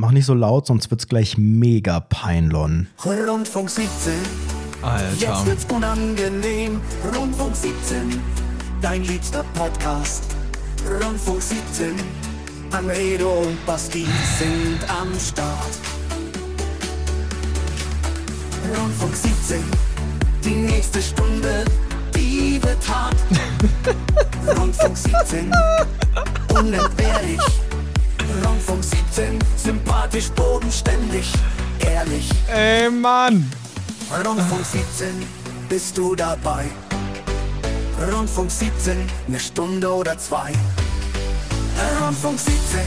Mach nicht so laut, sonst wird's gleich mega peinlon. Rundfunk 17. Alter. Jetzt wird's unangenehm. Rundfunk 17. Dein liebster Podcast. Rundfunk 17. Anredo und Basti sind am Start. Rundfunk 17. Die nächste Stunde, die wird hart. Rundfunk 17. Unentbehrlich. Rundfunk 17. Sympathisch, bodenständig, ehrlich. Ey, Mann. Rundfunk 17, bist du dabei? Rundfunk 17, eine Stunde oder zwei. Rundfunk 17,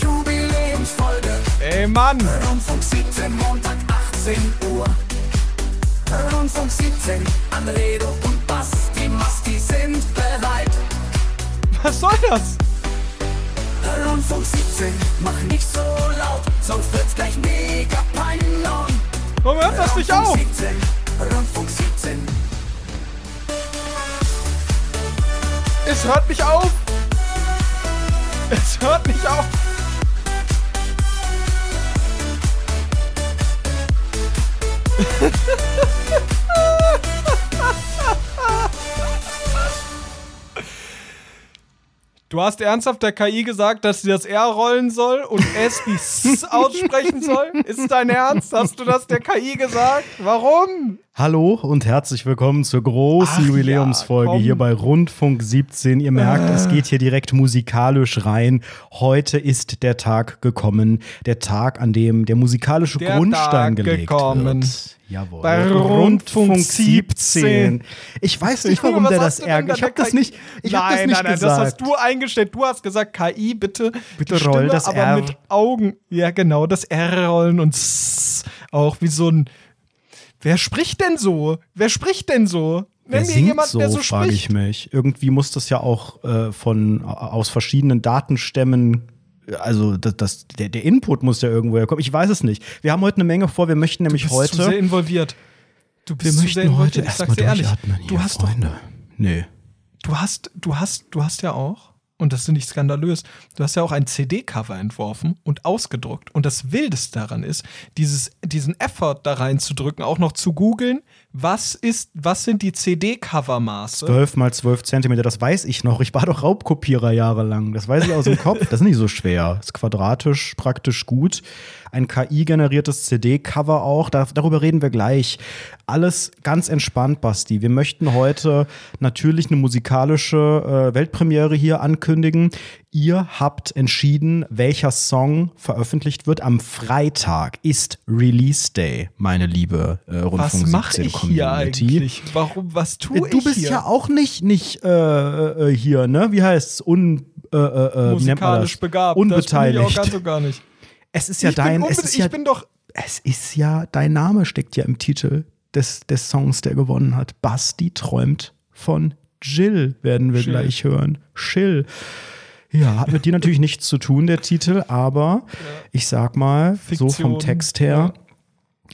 Jubiläumsfolge. Ey, Mann. Rundfunk 17, Montag 18 Uhr. Rundfunk 17, Anredo und Basti Masti sind bereit. Was soll das? Rundfunk 17, mach nicht so laut, sonst wird's gleich mega peinlich. Warum hört das nicht auf? 17, Rundfunk 17. Es hört nicht auf. Es hört nicht auf. Du hast ernsthaft der KI gesagt, dass sie das R rollen soll und S wie S aussprechen soll? Ist dein Ernst? Hast du das der KI gesagt? Warum? Hallo und herzlich willkommen zur großen Ach ja, Jubiläumsfolge komm. hier bei Rundfunk 17. Ihr merkt, es geht hier direkt musikalisch rein. Heute ist der Tag gekommen, der Tag, an dem der musikalische Der Grundstein Tag gelegt gekommen. wird. Jawohl. Bei Rundfunk 17. Ich weiß nicht, warum der das ärgert. Ich habe das nicht, ich hab nein, das nicht nein, nein, gesagt. das hast du eingestellt. Du hast gesagt, KI, bitte. Bitte die roll Stimme, das aber R. mit Augen. Ja, genau, das R rollen und. Auch wie so ein. Wer spricht denn so? Wer spricht denn so? Wer Nenn mir singt jemand, so, der so frage ich mich. Irgendwie muss das ja auch äh, von aus verschiedenen Datenstämmen, also das, das, der, der Input muss ja irgendwo herkommen. Ich weiß es nicht. Wir haben heute eine Menge vor. Wir möchten nämlich Du bist zu sehr heute. involviert. Du Wir bist sehr möchten heute involviert. Ich sag's erstmal dir ehrlich. durchatmen Du hast doch Freunde. Nee. Du hast, du hast, du hast ja auch, und das ist nicht skandalös, du hast ja auch ein CD-Cover entworfen und ausgedruckt. Und das Wildeste daran ist, dieses, diesen Effort da reinzudrücken, auch noch zu googeln, was ist, was sind die CD-Cover-Maße? 12 mal 12 Zentimeter, das weiß ich noch. Ich war doch Raubkopierer jahrelang. Das weiß ich aus dem Kopf. Das ist nicht so schwer. Ist quadratisch praktisch gut. Ein KI-generiertes CD-Cover auch. Da, darüber reden wir gleich. Alles ganz entspannt, Basti. Wir möchten heute natürlich eine musikalische äh, Weltpremiere hier ankündigen. Ihr habt entschieden, welcher Song veröffentlicht wird. Am Freitag ist Release Day, meine liebe äh, was Rundfunk mache 17 ich hier eigentlich? Warum, was tue Du ich bist hier? ja auch nicht, nicht äh, äh, hier, ne? Wie heißt's? Un, äh, äh, äh, musikalisch begabt. Unbeteiligt. Das bin ich auch ganz und gar nicht. es ist ja ich dein, bin es ist ich ja, bin doch es ist ja, dein Name steckt ja im Titel des, des Songs, der gewonnen hat. Basti träumt von Jill, werden wir Jill. gleich hören. Chill. Ja, hat mit dir natürlich nichts zu tun, der Titel, aber ich sag mal, so vom Fiktion, Text her,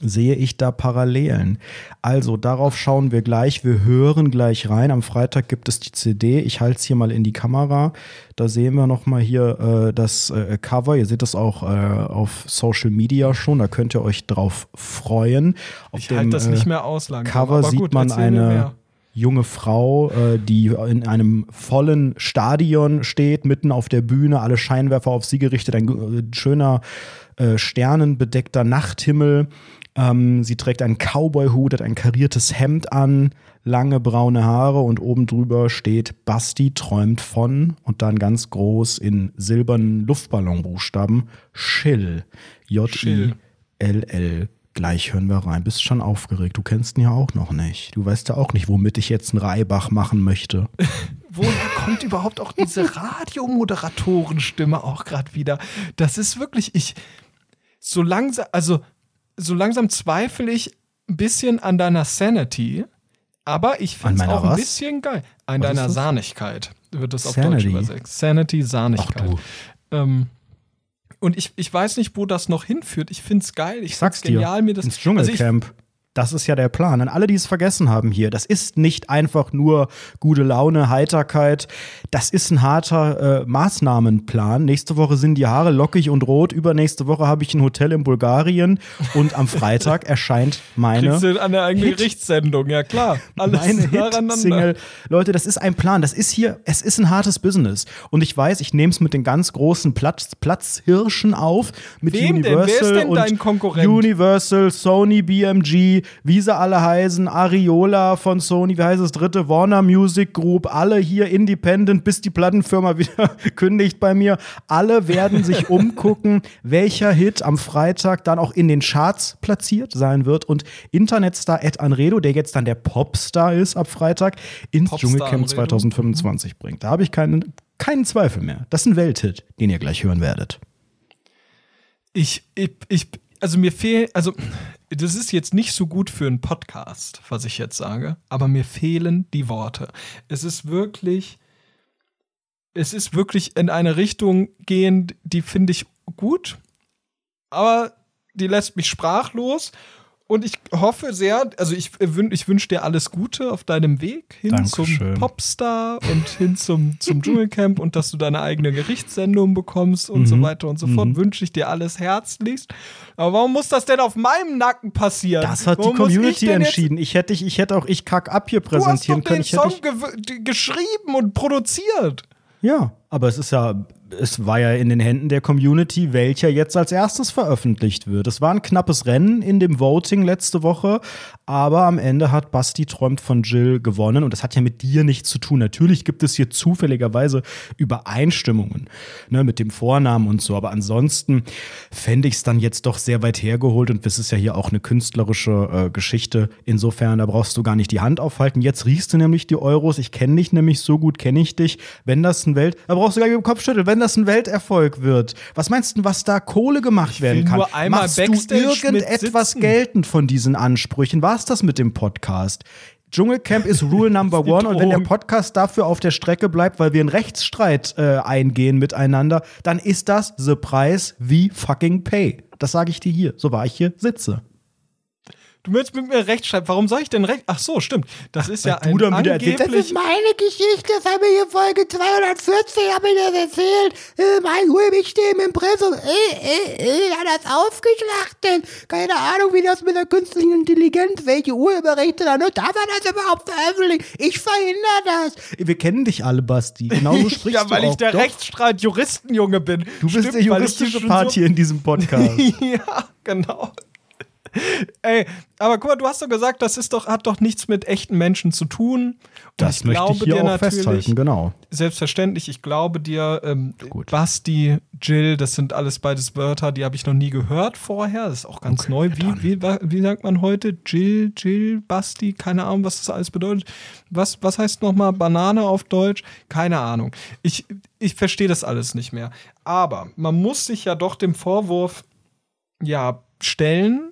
sehe ich da Parallelen. Also darauf schauen wir gleich. Wir hören gleich rein. Am Freitag gibt es die CD. Ich halte es hier mal in die Kamera. Da sehen wir noch mal hier äh, das äh, Cover. Ihr seht das auch äh, auf Social Media schon. Da könnt ihr euch drauf freuen. Auf Ich halte das äh, nicht mehr aus langsam. Cover sieht gut, man eine. Junge Frau, äh, die in einem vollen Stadion steht, mitten auf der Bühne, alle Scheinwerfer auf sie gerichtet, ein äh, schöner äh, sternenbedeckter Nachthimmel. Ähm, sie trägt einen Cowboy-Hut, hat ein kariertes Hemd an, lange braune Haare und oben drüber steht Basti träumt von und dann ganz groß in silbernen Luftballonbuchstaben Chill. J-I-L-L. Gleich hören wir rein. Bist schon aufgeregt. Du kennst ihn ja auch noch nicht. Du weißt ja auch nicht, womit ich jetzt einen Reibach machen möchte. Woher kommt überhaupt auch diese Radiomoderatorenstimme auch gerade wieder? Das ist wirklich, ich, so langsam, also, so langsam zweifle ich ein bisschen an deiner Sanity, aber ich finde es auch ein was? bisschen geil. An Was deiner? Sahnigkeit wird das auf Sanity? Deutsch übersetzt. Sanity, Sahnigkeit. Ach du. Ähm, und ich, ich weiß nicht, wo das noch hinführt. Ich finde es geil. Ich, Ich sag's find's genial, dir. mir das. Ins also ich, Dschungelcamp. Das ist ja der Plan. An alle, die es vergessen haben hier, das ist nicht einfach nur gute Laune, Heiterkeit. Das ist ein harter äh, Maßnahmenplan. Nächste Woche sind die Haare lockig und rot. Übernächste Woche habe ich ein Hotel in Bulgarien. Und am Freitag erscheint meine. Kriegst du eine eigene Hit- Gerichtssendung, ja klar. Alles meine. Hit-Single. Leute, das ist ein Plan. Das ist hier, es ist ein hartes Business. Und ich weiß, ich nehme es mit den ganz großen Platz, Platzhirschen auf. Mit Wem denn? Universal Wer ist denn und dein Konkurrent? Universal, Sony, BMG, wie sie alle heißen, Ariola von Sony, wie heißt das dritte? Warner Music Group, alle hier independent, bis die Plattenfirma wieder kündigt bei mir. Alle werden sich umgucken, welcher Hit am Freitag dann auch in den Charts platziert sein wird. Und Internetstar Ed Anredo, der jetzt dann der Popstar ist ab Freitag, ins Popstar Dschungelcamp Anredo. 2025 bringt. Da habe ich keinen, keinen Zweifel mehr. Das ist ein Welthit, den ihr gleich hören werdet. Ich, ich, ich, also mir fehlt, also das ist jetzt nicht so gut für einen Podcast, was ich jetzt sage, aber mir fehlen die Worte. Es ist wirklich, es ist wirklich in eine Richtung gehend, die finde ich gut, aber die lässt mich sprachlos. Und ich hoffe sehr, also ich, wün, ich wünsche dir alles Gute auf deinem Weg hin Dankeschön. zum Popstar und hin zum, zum Dschungelcamp und dass du deine eigene Gerichtssendung bekommst und Mhm. so weiter und so fort. Wünsche ich dir alles herzlichst. Aber warum muss das denn auf meinem Nacken passieren? Das hat die warum ich Community jetzt- entschieden. Ich hätte, ich hätte auch ich kack ab hier Du hast doch präsentieren können. den Ich hätte, Song d- geschrieben und produziert. ja, aber es ist ja, es war ja in den Händen der Community, welcher jetzt als erstes veröffentlicht wird. Es war ein knappes Rennen in dem Voting letzte Woche, aber am Ende hat Basti träumt von Jill gewonnen und das hat ja mit dir nichts zu tun. Natürlich gibt es hier zufälligerweise Übereinstimmungen ne, mit dem Vornamen und so, aber ansonsten fände ich es dann jetzt doch sehr weit hergeholt und das ist ja hier auch eine künstlerische äh, Geschichte. Insofern, da brauchst du gar nicht die Hand aufhalten. Jetzt riechst du nämlich die Euros. Ich kenne dich nämlich so gut, kenne ich dich. Wenn das ein Welt, da brauchst du gar nicht mit dem Kopf schütteln, wenn das ein Welterfolg wird. Was meinst du, was da Kohle gemacht werden kann? nur einmal Machst Backstage du irgendetwas geltend von diesen Ansprüchen? War es das mit dem Podcast? Dschungelcamp ist Rule Number die One und wenn der. Podcast dafür auf der Strecke bleibt, weil wir einen Rechtsstreit äh, eingehen miteinander, dann ist das the price wie fucking pay. Das sage ich dir hier, so war ich hier sitze. Du willst mit mir recht schreiben. Warum soll ich denn recht? Ach so, stimmt. Das ist ja weil du ein dann wieder das angeblich meine Geschichte, das haben wir hier Folge 240, habe ich das erzählt. Äh, mein Hulmich steht im Impressum. Äh, äh, äh, hat das ausgeschlachtet. Keine Ahnung, wie das mit der künstlichen Intelligenz, welche Urheberrechte da, ne? Darf er das überhaupt veröffentlichen? Ich verhindere das. Wir kennen dich alle, Basti. Genau so sprichst ja, weil du auch. ich der Rechtsstreit-Juristenjunge bin. Du bist Stimmt, der ich hier juristische Part so- hier in diesem Podcast. ja, genau. Ey, aber guck mal, du hast doch gesagt, das ist doch, hat doch nichts mit echten Menschen zu tun. Und Das möchte ich hier auch festhalten, genau. Selbstverständlich, ich glaube dir, ähm, Gut. Basti, Jill, das sind alles beides Wörter, die habe ich noch nie gehört vorher. Das ist auch ganz Okay, neu. Wie, wie, wie sagt man heute? Jill, Jill, Basti, keine Ahnung, was das alles bedeutet. Was, was heißt nochmal Banane auf Deutsch? Keine Ahnung. Ich, ich verstehe das alles nicht mehr. Aber man muss sich ja doch dem Vorwurf ja stellen,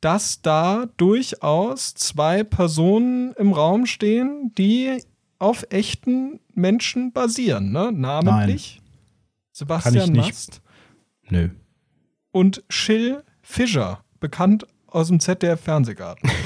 dass da durchaus zwei Personen im Raum stehen, die auf echten Menschen basieren, ne? Namentlich Sebastian nicht. Mast Nö. und Schill Fischer, bekannt aus dem ZDF Fernsehgarten.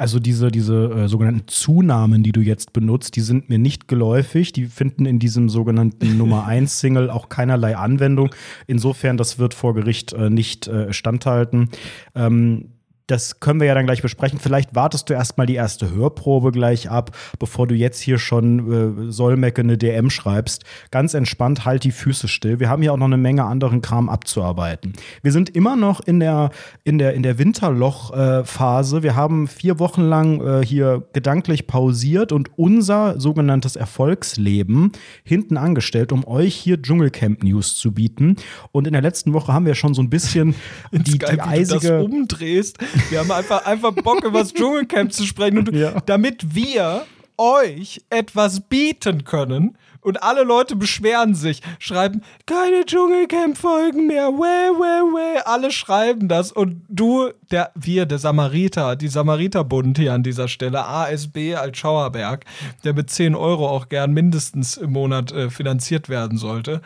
Also diese, diese äh, sogenannten Zunahmen, die du jetzt benutzt, die sind mir nicht geläufig. Die finden in diesem sogenannten Nummer 1 Single auch keinerlei Anwendung. Insofern, das wird vor Gericht äh, nicht äh, standhalten. Ähm, das können wir ja dann gleich besprechen. Vielleicht wartest du erstmal die erste Hörprobe gleich ab, bevor du jetzt hier schon äh, Sollmecke eine DM schreibst. Ganz entspannt, halt die Füße still. Wir haben hier auch noch eine Menge anderen Kram abzuarbeiten. Wir sind immer noch in der, in der, in der Winterloch-Phase. wir haben vier Wochen lang äh, hier gedanklich pausiert und unser sogenanntes Erfolgsleben hinten angestellt, um euch hier Dschungelcamp-News zu bieten. Und in der letzten Woche haben wir schon so ein bisschen die, geil, die wie du eisige. das umdrehst. Wir haben einfach, einfach Bock, über das Dschungelcamp zu sprechen. Und Ja. damit wir euch etwas bieten können und alle Leute beschweren sich, schreiben, keine Dschungelcamp-Folgen mehr, weh, weh, weh. Alle schreiben das und du, der, wir, der Samariter, die Samariterbund hier an dieser Stelle, ASB als Schauerberg, der mit 10 Euro auch gern mindestens im Monat äh, finanziert werden sollte.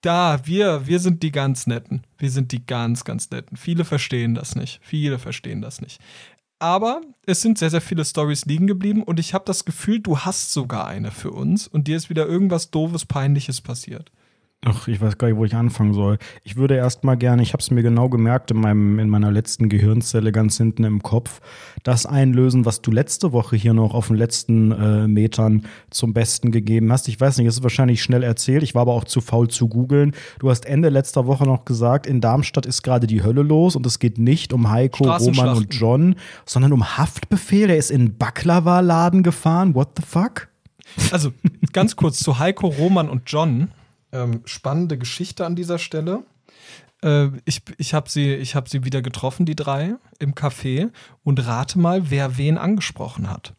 Da, wir, wir sind die ganz netten. Wir sind die ganz, ganz netten. Viele verstehen das nicht. Viele verstehen das nicht. Aber es sind sehr, sehr viele Stories liegen geblieben und ich habe das Gefühl, du hast sogar eine für uns und dir ist wieder irgendwas doofes, peinliches passiert. Ach, ich weiß gar nicht, wo ich anfangen soll. Ich würde erst mal gerne, ich habe es mir genau gemerkt in, meinem, in meiner letzten Gehirnzelle ganz hinten im Kopf, das einlösen, was du letzte Woche hier noch auf den letzten äh, Metern zum Besten gegeben hast. Ich weiß nicht, es ist wahrscheinlich schnell erzählt. Ich war aber auch zu faul zu googeln. Du hast Ende letzter Woche noch gesagt, in Darmstadt ist gerade die Hölle los und es geht nicht um Heiko, Roman und John, sondern um Haftbefehl. Der ist in Baklava-Laden gefahren. What the fuck? Also ganz kurz zu Heiko, Roman und John. Ähm, spannende Geschichte an dieser Stelle. Äh, ich ich habe sie, ich hab sie wieder getroffen, die drei, im Café. Und rate mal, wer wen angesprochen hat.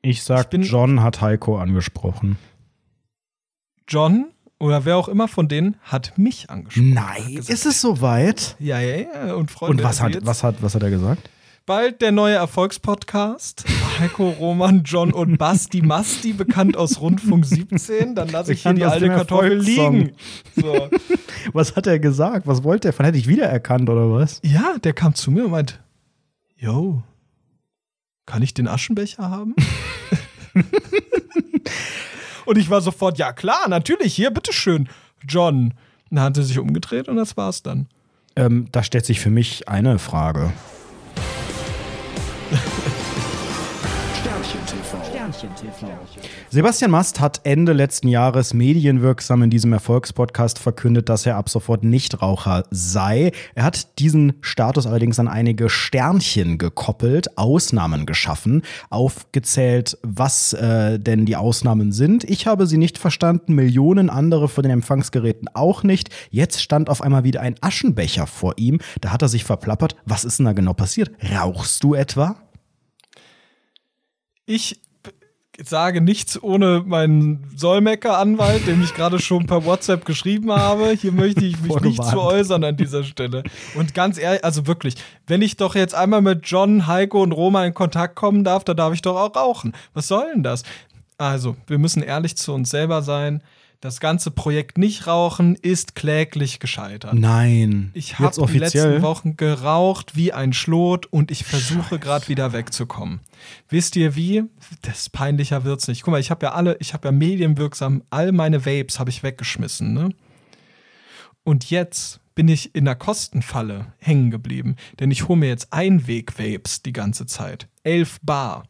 Ich sag, Ich bin- John hat Heiko angesprochen. John oder wer auch immer von denen hat mich angesprochen. Hat Nein, gesagt, ist es soweit? Ja, ja, ja. Und Freunde, Und was hat, was, hat, was hat er gesagt? Bald der neue Erfolgspodcast. Heiko, Roman, John und Basti Masti, bekannt aus Rundfunk 17. Dann lasse ich hier die alte Kartoffel liegen. So. Was hat er gesagt? Was wollte er? Von hätte ich wiedererkannt oder was? Ja, der kam zu mir und meint, yo, kann ich den Aschenbecher haben? und ich war sofort, ja klar, natürlich, hier, bitteschön, John. Dann hat er sich umgedreht und das war's dann. Ähm, da stellt sich für mich eine Frage. Sebastian Mast hat Ende letzten Jahres medienwirksam in diesem Erfolgspodcast verkündet, dass er ab sofort Nichtraucher sei. Er hat diesen Status allerdings an einige Sternchen gekoppelt, Ausnahmen geschaffen, aufgezählt, was äh, denn die Ausnahmen sind. Ich habe sie nicht verstanden, Millionen andere von den Empfangsgeräten auch nicht. Jetzt stand auf einmal wieder ein Aschenbecher vor ihm. Da hat er sich verplappert. Was ist denn da genau passiert? Rauchst du etwa? Ich sage nichts ohne meinen Solmecke-Anwalt, dem ich gerade schon per WhatsApp geschrieben habe. Hier möchte ich mich nicht zu äußern an dieser Stelle. Und ganz ehrlich, also wirklich, wenn ich doch jetzt einmal mit John, Heiko und Roma in Kontakt kommen darf, dann darf ich doch auch rauchen. Was soll denn das? Also, wir müssen ehrlich zu uns selber sein. Das ganze Projekt nicht rauchen ist kläglich gescheitert. Nein. Ich habe die letzten Wochen geraucht wie ein Schlot und ich versuche gerade wieder wegzukommen. Wisst ihr wie? Das peinlicher wird's nicht. Guck mal, ich habe ja alle, ich habe ja medienwirksam all meine Vapes habe ich weggeschmissen, ne? Und jetzt bin ich in der Kostenfalle hängen geblieben, denn ich hole mir jetzt Einweg-Vapes die ganze Zeit. 11 Bar.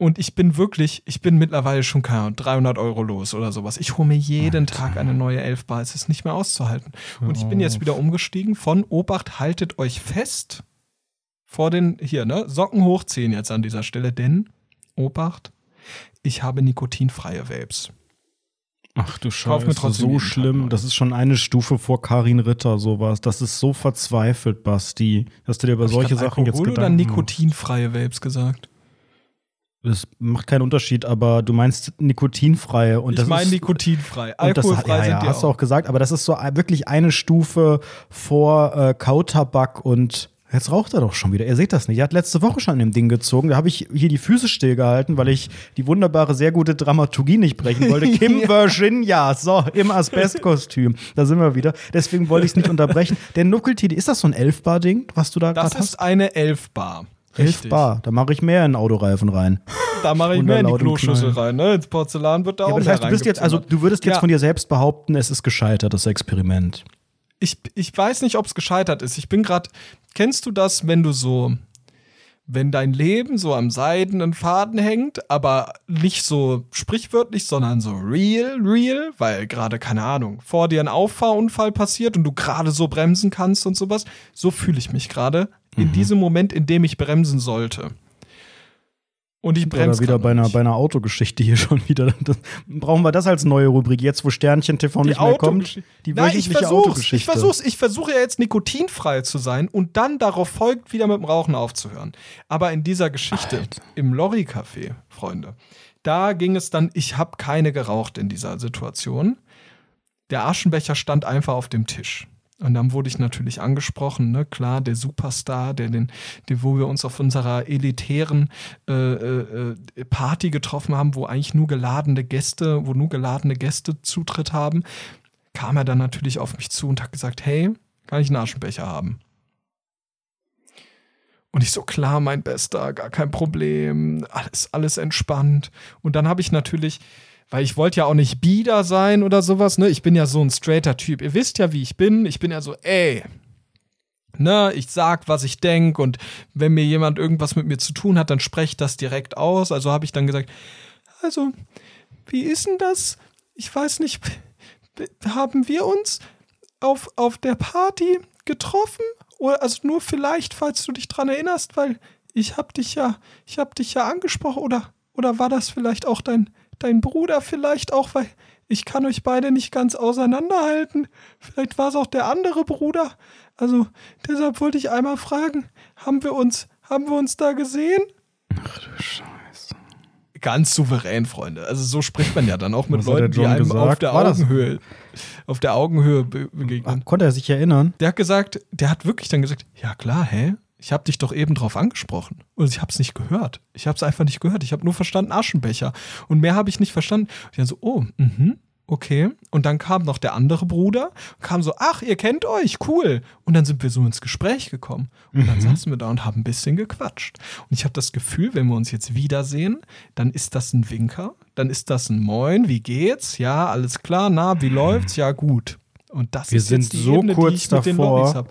Und ich bin wirklich, ich bin mittlerweile schon keine Ahnung, 300 Euro los oder sowas. Ich hole mir jeden Tag eine neue 11 Bar. Es ist nicht mehr auszuhalten. Und ich bin jetzt wieder umgestiegen von Obacht, haltet euch fest vor den, hier, ne, Socken hochziehen jetzt an dieser Stelle, denn, Obacht, ich habe nikotinfreie Vapes. Ach du mir Scheiße, trotzdem so jeden Tag schlimm. Das ist schon eine Stufe vor Karin Ritter, sowas. Das ist so verzweifelt, Basti, dass du dir über Hab solche Sachen jetzt Alkohol oder Gedanken machst. nikotinfreie Vapes gesagt? Das macht keinen Unterschied, aber du meinst nikotinfreie und ich das meine ist nikotinfrei. und das, Alkoholfrei ja, sind ja, die hast du auch. gesagt, aber das ist so wirklich eine Stufe vor äh, Kautabak und jetzt raucht er doch schon wieder. Ihr seht das nicht. Er hat letzte Woche schon in dem Ding gezogen. Da habe ich hier die Füße stillgehalten, weil ich die wunderbare, sehr gute Dramaturgie nicht brechen wollte. Kim Virginia, so, im Asbestkostüm. Da sind wir wieder. Deswegen wollte ich es nicht unterbrechen. Der Nuckeltide, ist das so ein Elfbar-Ding, was du da Das gerade hast? ist eine 11 Bar. Elf Richtig. Bar. Da mache ich mehr in Autoreifen rein. Da mache ich mehr in die Kloschüssel rein. Ne? Ins Porzellan wird da Ja, auch aber das mehr heißt, du bist jetzt, also du würdest jetzt Ja. von dir selbst behaupten, es ist gescheitert, das Experiment. ich, ich weiß nicht, ob es gescheitert ist. Ich bin gerade. Kennst du das, wenn du so. Wenn dein Leben so am seidenen Faden hängt, aber nicht so sprichwörtlich, sondern so real, real, weil gerade, keine Ahnung, vor dir ein Auffahrunfall passiert und du gerade so bremsen kannst und sowas. So fühle ich mich gerade Mhm. in diesem Moment, in dem ich bremsen sollte. Und ich Oder bremse wieder gerade bei einer, bei einer Autogeschichte hier schon wieder. Das, brauchen wir das als neue Rubrik, jetzt wo Sternchen TV nicht mehr kommt? Die Nein, ich versuch's. Ich versuch's. Ich versuche ja jetzt nikotinfrei zu sein und dann darauf folgt, wieder mit dem Rauchen aufzuhören. Aber in dieser Geschichte Alter. im Lorry-Café, Freunde, da ging es dann, ich habe keine geraucht in dieser Situation. Der Aschenbecher stand einfach auf dem Tisch. Und dann wurde ich natürlich angesprochen, ne? Klar, der Superstar, der den, der, wo wir uns auf unserer elitären äh, äh, äh, Party getroffen haben, wo eigentlich nur geladene Gäste, wo nur geladene Gäste Zutritt haben. kam er dann natürlich auf mich zu und hat gesagt, hey, kann ich einen Aschenbecher haben? Und ich so, klar, mein Bester, gar kein Problem, alles, alles entspannt. Und dann habe ich natürlich, weil ich wollte ja auch nicht bieder sein oder sowas, ne? Ich bin ja so ein straighter Typ. Ihr wisst ja, wie ich bin. Ich bin ja so, ey, ne, ich sag, was ich denk und wenn mir jemand irgendwas mit mir zu tun hat, dann spreche ich das direkt aus. Also habe ich dann gesagt, also, wie ist denn das? Ich weiß nicht, haben wir uns auf, auf der Party getroffen? Oder also nur vielleicht, falls du dich dran erinnerst, weil ich hab dich ja, ich hab dich ja angesprochen oder oder war das vielleicht auch dein dein Bruder vielleicht auch, weil ich kann euch beide nicht ganz auseinanderhalten. Vielleicht war es auch der andere Bruder. Also deshalb wollte ich einmal fragen, haben wir uns haben wir uns da gesehen? Ach du Scheiße. Ganz souverän, Freunde. Also so spricht man ja dann auch mit Was Leuten, die einem gesagt? auf der War das- Augenhöhe auf der Augenhöhe be begegnen. Konnte er sich erinnern? Der hat gesagt, der hat wirklich dann gesagt, ja klar, hä? Ich habe dich doch eben drauf angesprochen. Und ich habe es nicht gehört. Ich habe es einfach nicht gehört. Ich habe nur verstanden Aschenbecher. Und mehr habe ich nicht verstanden. Und ich dann so, oh, mhm, okay. Und dann kam noch der andere Bruder und kam so, ach, ihr kennt euch, cool. Und dann sind wir so ins Gespräch gekommen. Und dann saßen wir da und haben ein bisschen gequatscht. Und ich habe das Gefühl, wenn wir uns jetzt wiedersehen, dann ist das ein Winker, dann ist das ein Moin, wie geht's? Ja, alles klar, na, wie läuft's? Ja, gut. Und das Wir ist sind jetzt die so Ebene, kurz die ich mit den davor. Lobbys hab.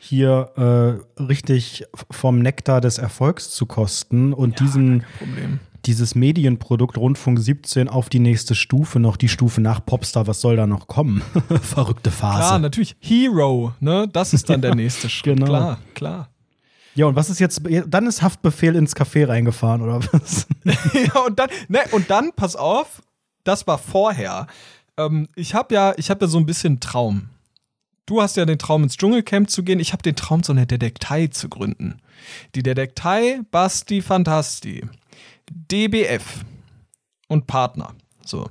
Hier äh, richtig vom Nektar des Erfolgs zu kosten und diesen, Problem. dieses Medienprodukt Rundfunk 17 auf die nächste Stufe, noch die Stufe nach Popstar, was soll da noch kommen? Verrückte Phase. Klar, natürlich. Hero, ne? Das ist dann der nächste Schritt. genau. Klar, klar. Ja, und was ist jetzt? Dann ist Haftbefehl ins Café reingefahren, oder was? ja, und dann, ne, und dann, pass auf, das war vorher. Ähm, ich habe ja, ich habe ja so ein bisschen Traum. Du hast ja den Traum, ins Dschungelcamp zu gehen. Ich habe den Traum, so eine Detektei zu gründen. Die Detektei Basti Fantasti. DBF. Und Partner. So.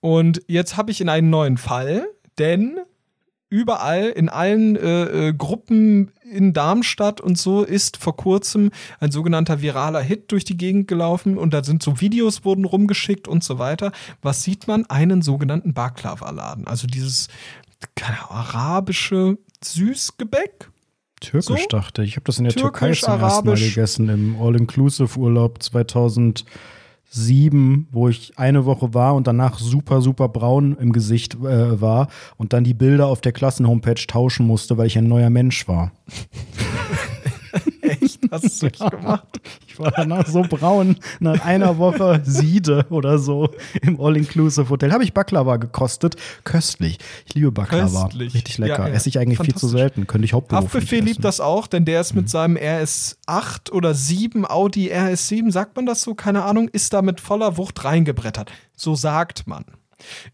Und jetzt habe ich in einen neuen Fall, denn überall in allen äh, äh, Gruppen in Darmstadt und so ist vor kurzem ein sogenannter viraler Hit durch die Gegend gelaufen und da sind so Videos wurden rumgeschickt und so weiter. Was sieht man? Einen sogenannten Baklava-Laden. Also dieses keine arabische Süßgebäck. Türkisch So? dachte ich. Ich habe das in der Türkei Türkisch, zum ersten Mal Arabisch. gegessen, im All-Inclusive-Urlaub 2007, wo ich eine Woche war und danach super, super braun im Gesicht äh, war und dann die Bilder auf der Klassenhomepage tauschen musste, weil ich ein neuer Mensch war. Hast du wirklich gemacht? Ich war danach so braun, nach einer Woche Siede oder so im All-Inclusive-Hotel. Habe ich Baklava gekostet. Köstlich. Ich liebe Baklava. Köstlich. Richtig lecker. Ja, ja. Esse ich eigentlich viel zu selten. Könnte ich hauptberuflich Haftbefehl liebt das auch, denn der ist mit seinem RS8 oder 7, Audi RS7, sagt man das so? Keine Ahnung, ist da mit voller Wucht reingebrettert. So sagt man.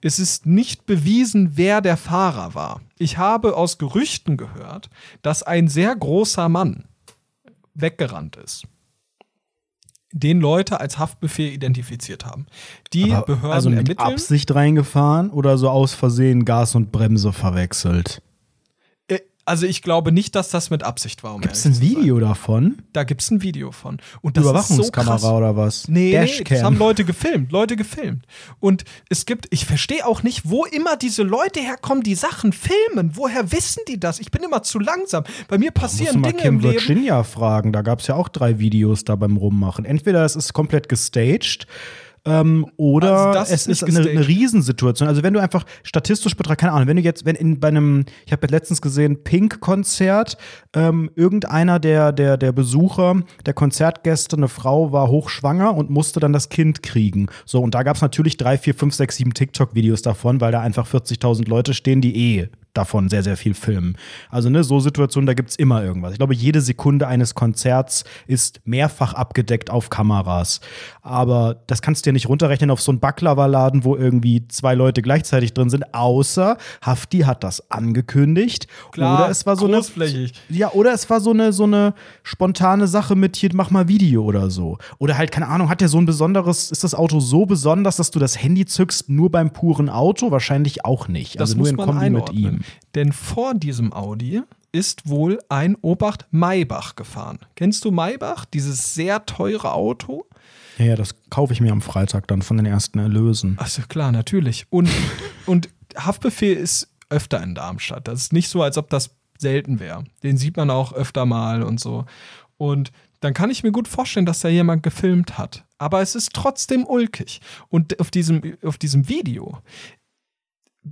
Es ist nicht bewiesen, wer der Fahrer war. Ich habe aus Gerüchten gehört, dass ein sehr großer Mann weggerannt ist. Den Leute als Haftbefehl identifiziert haben. Die Aber Behörden also mit ermitteln. Absicht reingefahren oder so aus Versehen Gas und Bremse verwechselt? Also ich glaube nicht, dass das mit Absicht war. Um Gibt es ein. Video davon? Da gibt es ein Video von. Und so Überwachungskamera krass. oder was? Nee, nee, das Dashcam. haben Leute gefilmt, Leute gefilmt. Und es gibt, ich verstehe auch nicht, wo immer diese Leute herkommen, die Sachen filmen. Woher wissen die das? Ich bin immer zu langsam. Bei mir passieren mal Dinge Kim im Leben. Virginia fragen. Da gab es ja auch drei Videos da beim Rummachen. Entweder es ist komplett gestaged ähm, oder Also es ist eine, eine. Riesensituation. Also wenn du einfach statistisch betrachtest, keine Ahnung, wenn du jetzt, wenn in bei einem, ich habe letztens gesehen, Pink-Konzert, ähm, irgendeiner der, der, der Besucher, der Konzertgäste, eine Frau war hochschwanger und musste dann das Kind kriegen. So, und da gab es natürlich drei, vier, fünf, sechs, sieben TikTok-Videos davon, weil da einfach 40.000 Leute stehen, die eh davon sehr, sehr viel filmen. Also, ne, so Situationen, da gibt's immer irgendwas. Ich glaube, jede Sekunde eines Konzerts ist mehrfach abgedeckt auf Kameras. Aber das kannst du dir nicht runterrechnen auf so einen Baklava-Laden, wo irgendwie zwei Leute gleichzeitig drin sind, außer Hafti hat das angekündigt. Klar, oder es war so eine. großflächig. Ja, oder es war so eine, so eine spontane Sache mit hier, mach mal Video oder so. Oder halt, keine Ahnung, hat der so ein besonderes, ist das Auto so besonders, dass du das Handy zückst nur beim puren Auto? Wahrscheinlich auch nicht. Das also nur in Kombi mit einordnen. ihm. Denn vor diesem Audi ist wohl ein Obacht Maybach gefahren. Kennst du Maybach? Dieses sehr teure Auto? Ja, ja, das kaufe ich mir am Freitag dann von den ersten Erlösen. Also klar, natürlich. Und, und Haftbefehl ist öfter in Darmstadt. Das ist nicht so, als ob das selten wäre. Den sieht man auch öfter mal und so. Und dann kann ich mir gut vorstellen, dass da jemand gefilmt hat. Aber es ist trotzdem ulkig. Und auf diesem, auf diesem Video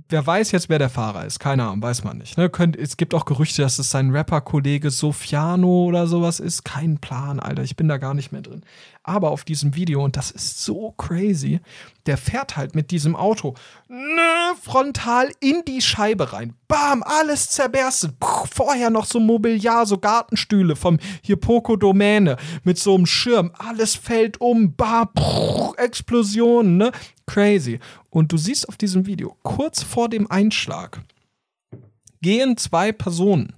wer weiß jetzt, wer der Fahrer ist. Keine Ahnung, weiß man nicht. Ne? Könnt, es gibt auch Gerüchte, dass es sein Rapper-Kollege Sofiano oder sowas ist. Kein Plan, Alter. Ich bin da gar nicht mehr drin. Aber auf diesem Video, und das ist so crazy, der fährt halt mit diesem Auto ne, frontal in die Scheibe rein. Bam, alles zerberstet. Puh, vorher noch so Mobiliar, so Gartenstühle vom hier Domäne mit so einem Schirm. Alles fällt um. Bam, puh, Explosionen, ne? Crazy. Und du siehst auf diesem Video, kurz vor dem Einschlag, gehen zwei Personen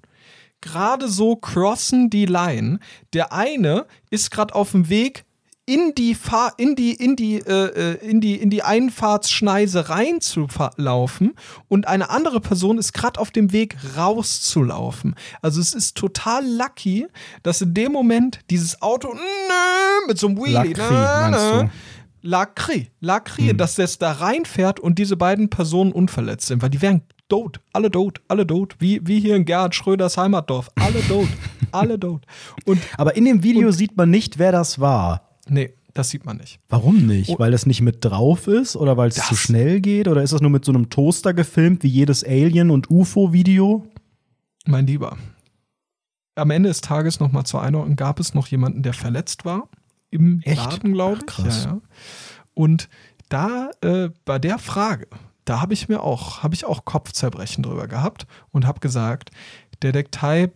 gerade so crossen die Line. Der eine ist gerade auf dem Weg in die Fahr in die in die äh, äh in die in die Einfahrtsschneise reinzulaufen und eine andere Person ist gerade auf dem Weg rauszulaufen. Also es ist total lucky, dass in dem Moment dieses Auto nö, mit so einem Wheelie Lacri, meinst du? Lacri, Lacri, dass es da reinfährt und diese beiden Personen unverletzt sind, weil die wären tot, alle tot, alle tot, wie, wie hier in Gerhard Schröders Heimatdorf, alle tot, alle tot. Und Aber in dem Video sieht man nicht, wer das war. Nee, das sieht man nicht. Warum nicht? Oh. Weil das nicht mit drauf ist oder weil es zu schnell geht oder ist das nur mit so einem Toaster gefilmt wie jedes Alien- und UFO-Video? Mein Lieber, am Ende des Tages nochmal zur Einordnung gab es noch jemanden, der verletzt war im Echt? Laden, glaube Ach, ich. krass. Ja, ja. Und da äh, bei der Frage, da habe ich mir auch, habe ich auch Kopfzerbrechen drüber gehabt und habe gesagt, Detektei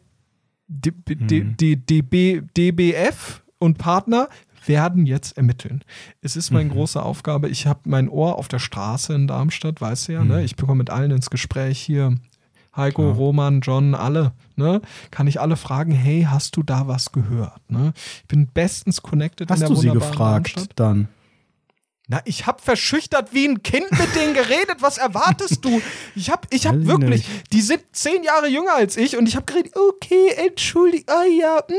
D- D-. D- DB, DBF und Partner werden jetzt ermitteln. Es ist Mhm. meine große Aufgabe. Ich habe mein Ohr auf der Straße in Darmstadt, weißt du ja, ne? Ich bekomme mit allen ins Gespräch hier. Heiko, Mhm. Klar. Roman, John, alle, ne? Kann ich alle fragen, hey, hast du da was gehört? Ne? Ich bin bestens connected in Hast der du sie wunderbaren gefragt Darmstadt. dann? Na, ich hab verschüchtert wie ein Kind mit denen geredet. Was erwartest du? Ich hab, ich hab wirklich, die sind zehn Jahre jünger als ich und ich hab geredet, okay, entschuldigt, ah ja, mhm,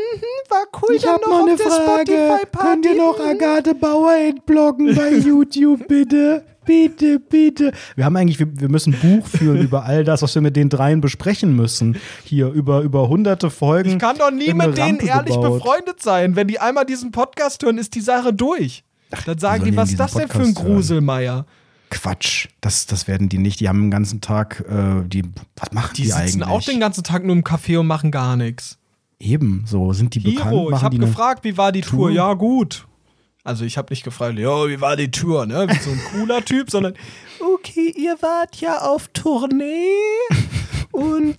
war cool. Ich dann habe noch eine Frage. Spotify-Party. Könnt ihr noch Agathe Bauer entbloggen bei YouTube, bitte? Bitte, bitte. Wir haben eigentlich, wir, wir müssen ein Buch führen über all das, was wir mit den dreien besprechen müssen. Hier über, über hunderte Folgen. Ich kann doch nie mit denen Rampe ehrlich gebaut. befreundet sein. Wenn die einmal diesen Podcast hören, ist die Sache durch. Dann sagen die, die was ist das denn für ein hören? Gruselmeier? Quatsch. Das, das werden die nicht. Die haben den ganzen Tag, äh, die, was machen Die die, sitzen eigentlich? auch den ganzen Tag nur im Café und machen gar nichts. Eben, so sind die bekannt. Hiro, ich machen habe die eine- gefragt, wie war die Tour? Tour? Ja, gut. Also ich habe nicht gefragt, ja, wie war die Tour, ne? Wie so ein cooler Typ, sondern okay, ihr wart ja auf Tournee und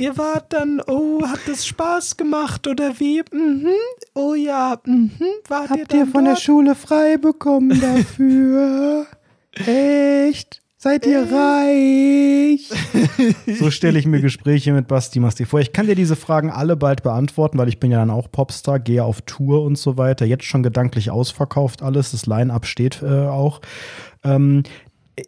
ihr wart dann, oh, hat das Spaß gemacht oder wie? Mhm. Oh ja, mhm. Wart ihr Habt ihr dann von der dort? Schule frei bekommen dafür? Echt? Seid ihr reich? So stelle ich mir Gespräche mit Basti Masti vor. Ich kann dir diese Fragen alle bald beantworten, weil ich bin ja dann auch Popstar, gehe auf Tour und so weiter. Jetzt schon gedanklich ausverkauft alles. Das Line-Up steht äh, auch. Ähm,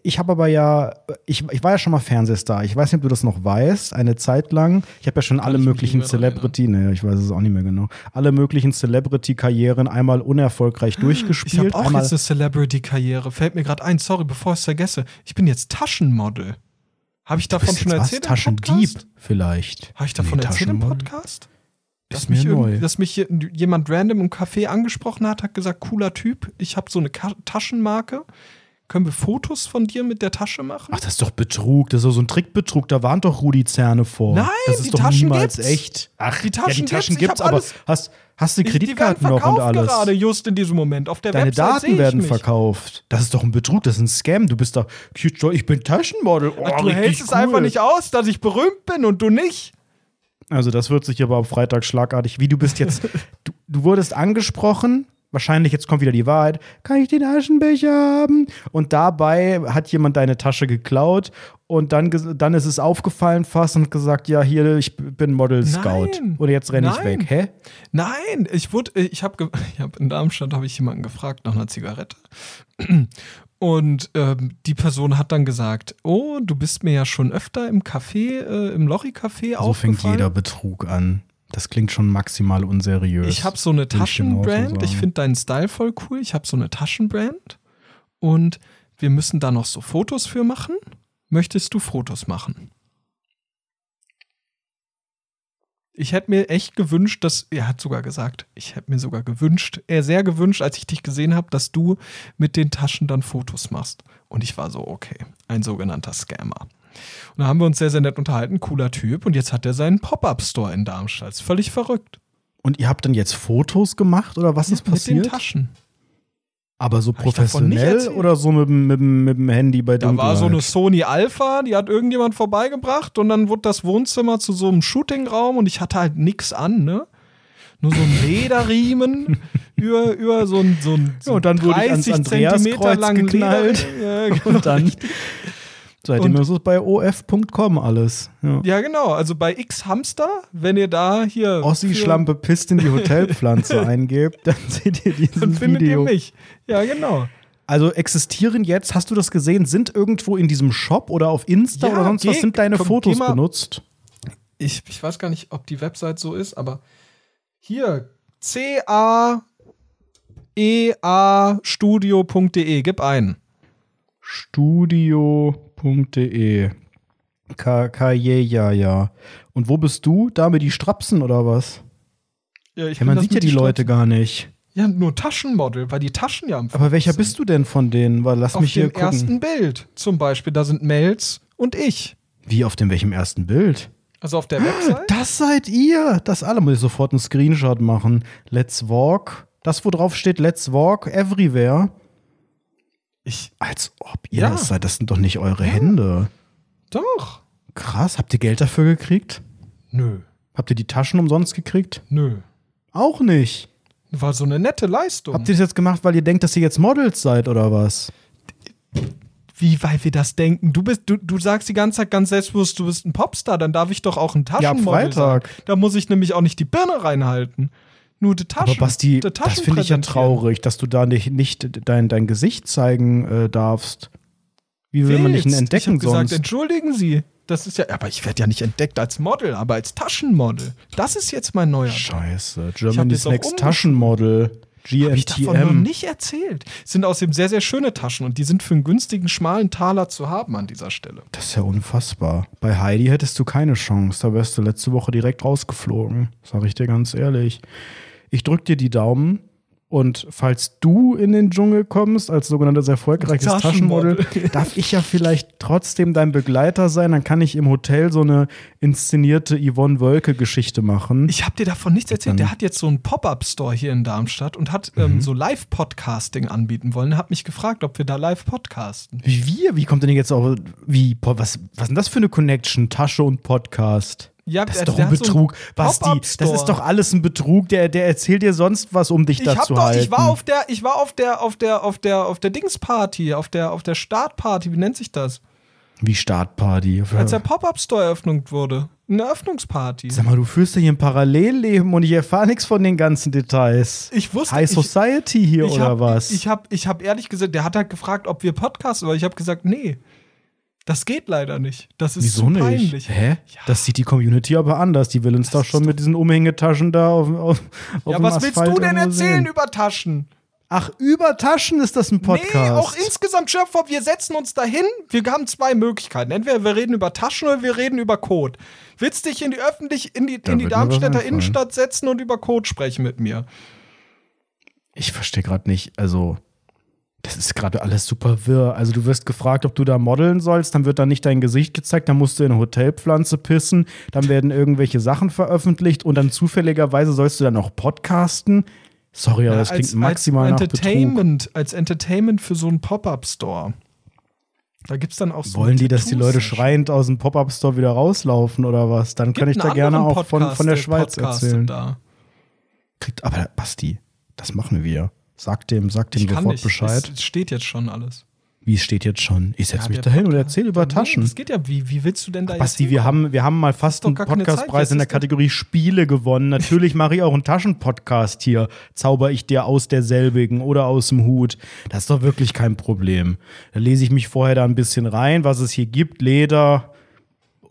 ich habe aber ja, ich, ich war ja schon mal Fernsehstar. Ich weiß nicht, ob du das noch weißt, eine Zeit lang. Ich habe ja schon alle ich möglichen Celebrity, ne, ich weiß es auch nicht mehr genau, alle möglichen Celebrity-Karrieren einmal unerfolgreich Ich durchgespielt. habe auch einmal jetzt eine Celebrity-Karriere. Fällt mir gerade ein, sorry, bevor ich es vergesse. Ich bin jetzt Taschenmodel. Habe ich davon schon was? erzählt? im Taschendieb vielleicht. Habe ich davon Nee, erzählt im? Podcast? Ist Dass mich, mir irgend- neu. dass mich je- jemand random im Café angesprochen hat, hat gesagt, cooler Typ, ich habe so eine Ka Taschenmarke. Können wir Fotos von dir mit der Tasche machen? Ach, das ist doch Betrug. Das ist doch so ein Trickbetrug. Da waren doch Rudi Zerne vor. Nein, das ist die doch Taschen niemals gibt's. echt. Ach, Die Taschen ja, die Taschen gibt's. Gibt's, aber hast, hast du Kreditkarten noch und alles? gerade, just in diesem Moment. Auf der Deine Website Daten werden mich. verkauft. Das ist doch ein Betrug, das ist ein Scam. Du bist doch, ich bin Taschenmodel. Oh, Ach, du hältst es cool. einfach nicht aus, dass ich berühmt bin und du nicht. Also das wird sich aber am Freitag schlagartig, wie du bist jetzt, du, du wurdest angesprochen, wahrscheinlich jetzt kommt wieder die Wahrheit, kann ich den Aschenbecher haben? Und dabei hat jemand deine Tasche geklaut und dann, dann ist es aufgefallen fast und gesagt, ja hier, ich bin Model Scout Nein. und jetzt renne ich weg. Hä? Nein, ich wurde, ich habe, ich hab in Darmstadt habe ich jemanden gefragt nach einer Zigarette und ähm, die Person hat dann gesagt, oh, du bist mir ja schon öfter im Café, äh, im Lorry-Café So fängt aufgefallen. jeder Betrug an. Das klingt schon maximal unseriös. Ich habe so eine Taschenbrand. Ich finde deinen Style voll cool. Ich habe so eine Taschenbrand. Und wir müssen da noch so Fotos für machen. Möchtest du Fotos machen? Ich hätte mir echt gewünscht, dass, er hat sogar gesagt, ich hätte mir sogar gewünscht, er sehr gewünscht, als ich dich gesehen habe, dass du mit den Taschen dann Fotos machst. Und ich war so, okay, ein sogenannter Scammer. Und da haben wir uns sehr, sehr nett unterhalten, cooler Typ. Und jetzt hat er seinen Pop-Up-Store in Darmstadt. Ist völlig verrückt. Und ihr habt dann jetzt Fotos gemacht oder was ist Mit den passiert? Taschen. Aber so Hab professionell oder so mit, dem- mit, dem- mit dem Handy bei Da war so eine? Sony Alpha, die hat irgendjemand vorbeigebracht und dann wurde das Wohnzimmer zu so einem Shootingraum und ich hatte halt nix an, ne? Nur so ein Lederriemen über, über so ein, so ein, so Ja, und dann wurde ich ans 30 Zentimeter langen geknallt. Ja, genau. Und dann seitdem Und- ist es bei of.com alles. Ja. ja, genau. Also bei X Hamster, wenn ihr da hier. Ossi-Schlampe pisst in die Hotelpflanze eingebt, dann seht ihr dieses Dann findet Video. ihr mich. Ja, genau. Also existieren jetzt, hast du das gesehen, sind irgendwo in diesem Shop oder auf Insta Ja, oder sonst was geh- sind deine komm, Fotos mal- benutzt? Ich, ich weiß gar nicht, ob die Website so ist, aber hier C-A. eastudio.de, gib ein. Studio.de K K je, ja. Und wo bist du? Da mit die Strapsen oder was? Ja, ich Ja, man sieht ja die Leute gar nicht. Ja, nur Taschenmodel, weil die Taschen ja am Aber welcher sind. bist du denn von denen? Weil lass Auf mich hier dem gucken. ersten Bild zum Beispiel, da sind Mels und ich. Wie auf dem welchem ersten Bild? Also auf der Website. Das seid ihr. Das alle muss ich sofort einen Screenshot machen. Let's walk. Das, wo drauf steht, let's walk everywhere. Ich, Als ob ihr Ja. das seid. Das sind doch nicht eure Hände. doch. Krass. Habt ihr Geld dafür gekriegt? Nö, Habt ihr die Taschen umsonst gekriegt? nö. Auch nicht. War so eine nette Leistung. Habt ihr das jetzt gemacht, weil ihr denkt, dass ihr jetzt Models seid oder was? Wie, weil wir das denken? Du bist, du, du sagst die ganze Zeit ganz selbstbewusst, du bist ein Popstar, dann darf ich doch auch ein Ja, Taschenmodel Freitag. sein. Da muss ich nämlich auch nicht die Birne reinhalten. Nur die Taschen. Aber Basti, die das finde ich ja traurig, dass du da nicht, nicht dein, dein Gesicht zeigen äh, darfst. Wie will man dich denn Willst. entdecken ich hab gesagt, sonst? entschuldigen Sie. Das ist ja, aber ich werde ja nicht entdeckt als Model, aber als Taschenmodel. Das ist jetzt mein neuer. Scheiße. Germany's Next. Taschenmodel. Hab ich davon noch nicht erzählt. Sind außerdem sehr, sehr schöne Taschen und die sind für einen günstigen, schmalen Taler zu haben an dieser Stelle. Das ist ja unfassbar. Bei Heidi hättest du keine Chance. Da wärst du letzte Woche direkt rausgeflogen. Sag ich dir ganz ehrlich. Ich drück dir die Daumen. Und falls du in den Dschungel kommst, als sogenanntes erfolgreiches Taschenmodel. Taschenmodel, darf ich ja vielleicht trotzdem dein Begleiter sein. Dann kann ich im Hotel so eine inszenierte Yvonne Wölke-Geschichte machen. Ich habe dir davon nichts erzählt. Der hat jetzt so einen Pop-Up-Store hier in Darmstadt und hat Mhm. ähm, so Live-Podcasting anbieten wollen. Er hat mich gefragt, ob wir da live podcasten. Wie wir? Wie kommt denn jetzt auch. Wie, was, was ist denn das für eine Connection? Tasche und Podcast. Ja, Das ist doch ein hat so Betrug. Basti, das ist doch alles ein Betrug. Der, der erzählt dir sonst was, um dich Ich da hab zu doch, halten. ich war auf der, ich war auf der, auf der, auf der, auf der Dingsparty, auf der, auf der Startparty, wie nennt sich das? Wie Startparty. Als der Pop-Up-Store eröffnet wurde. Eine Eröffnungsparty. Sag mal, du führst ja hier ein Parallelleben und ich erfahre nichts von den ganzen Details. Ich wusste, High ich- Society hier ich oder hab, was? Ich habe ich hab ehrlich gesagt, der hat halt gefragt, ob wir podcasten, aber ich habe gesagt, nee. Das geht leider nicht. Das ist Wieso nicht? peinlich. Hä? Das sieht die Community aber anders. Die will uns doch ist schon doch- mit diesen Umhängetaschen da auf, auf, auf Ja, was willst Asphalt du denn erzählen sehen. über Taschen? Ach, über Taschen ist das ein Podcast. Nee, auch insgesamt, vor, wir setzen uns dahin. Wir haben zwei Möglichkeiten. Entweder wir reden über Taschen oder wir reden über Code. Willst dich in die öffentlich, in die, Da in die Darmstädter. Innenstadt setzen und über Code sprechen mit mir? Ich verstehe gerade nicht, also das ist gerade alles super wirr. Also du wirst gefragt, ob du da modeln sollst, dann wird da nicht dein Gesicht gezeigt, dann musst du in eine Hotelpflanze pissen, dann werden irgendwelche Sachen veröffentlicht und dann zufälligerweise sollst du dann auch podcasten. Sorry, aber das klingt maximal als nach Betrug. Entertainment, als Entertainment für so einen Pop-Up-Store. Da gibt's dann auch so Wollen die, dass die Leute schreiend aus dem Pop-Up-Store wieder rauslaufen oder was? Dann kann Gibt ich da gerne auch von, Podcast, von der der Schweiz podcastet erzählen. Da. Kriegt, aber Basti, das machen wir. Sag dem, sag dem Ich sofort nicht. Bescheid. Es steht jetzt schon alles. Wie es steht jetzt schon? Ich setze Ja, mich der dahin und erzähle über Nee, Taschen. Das geht ja, wie, wie willst du denn da Basti, jetzt wir haben, wir haben mal fast einen. Podcastpreis in der- Kategorie Spiele gewonnen. Natürlich mache ich auch einen Taschenpodcast hier. Zauber ich dir aus derselbigen oder aus dem Hut. Das ist doch wirklich kein Problem. Da lese ich mich vorher da ein bisschen rein, was es hier gibt. Leder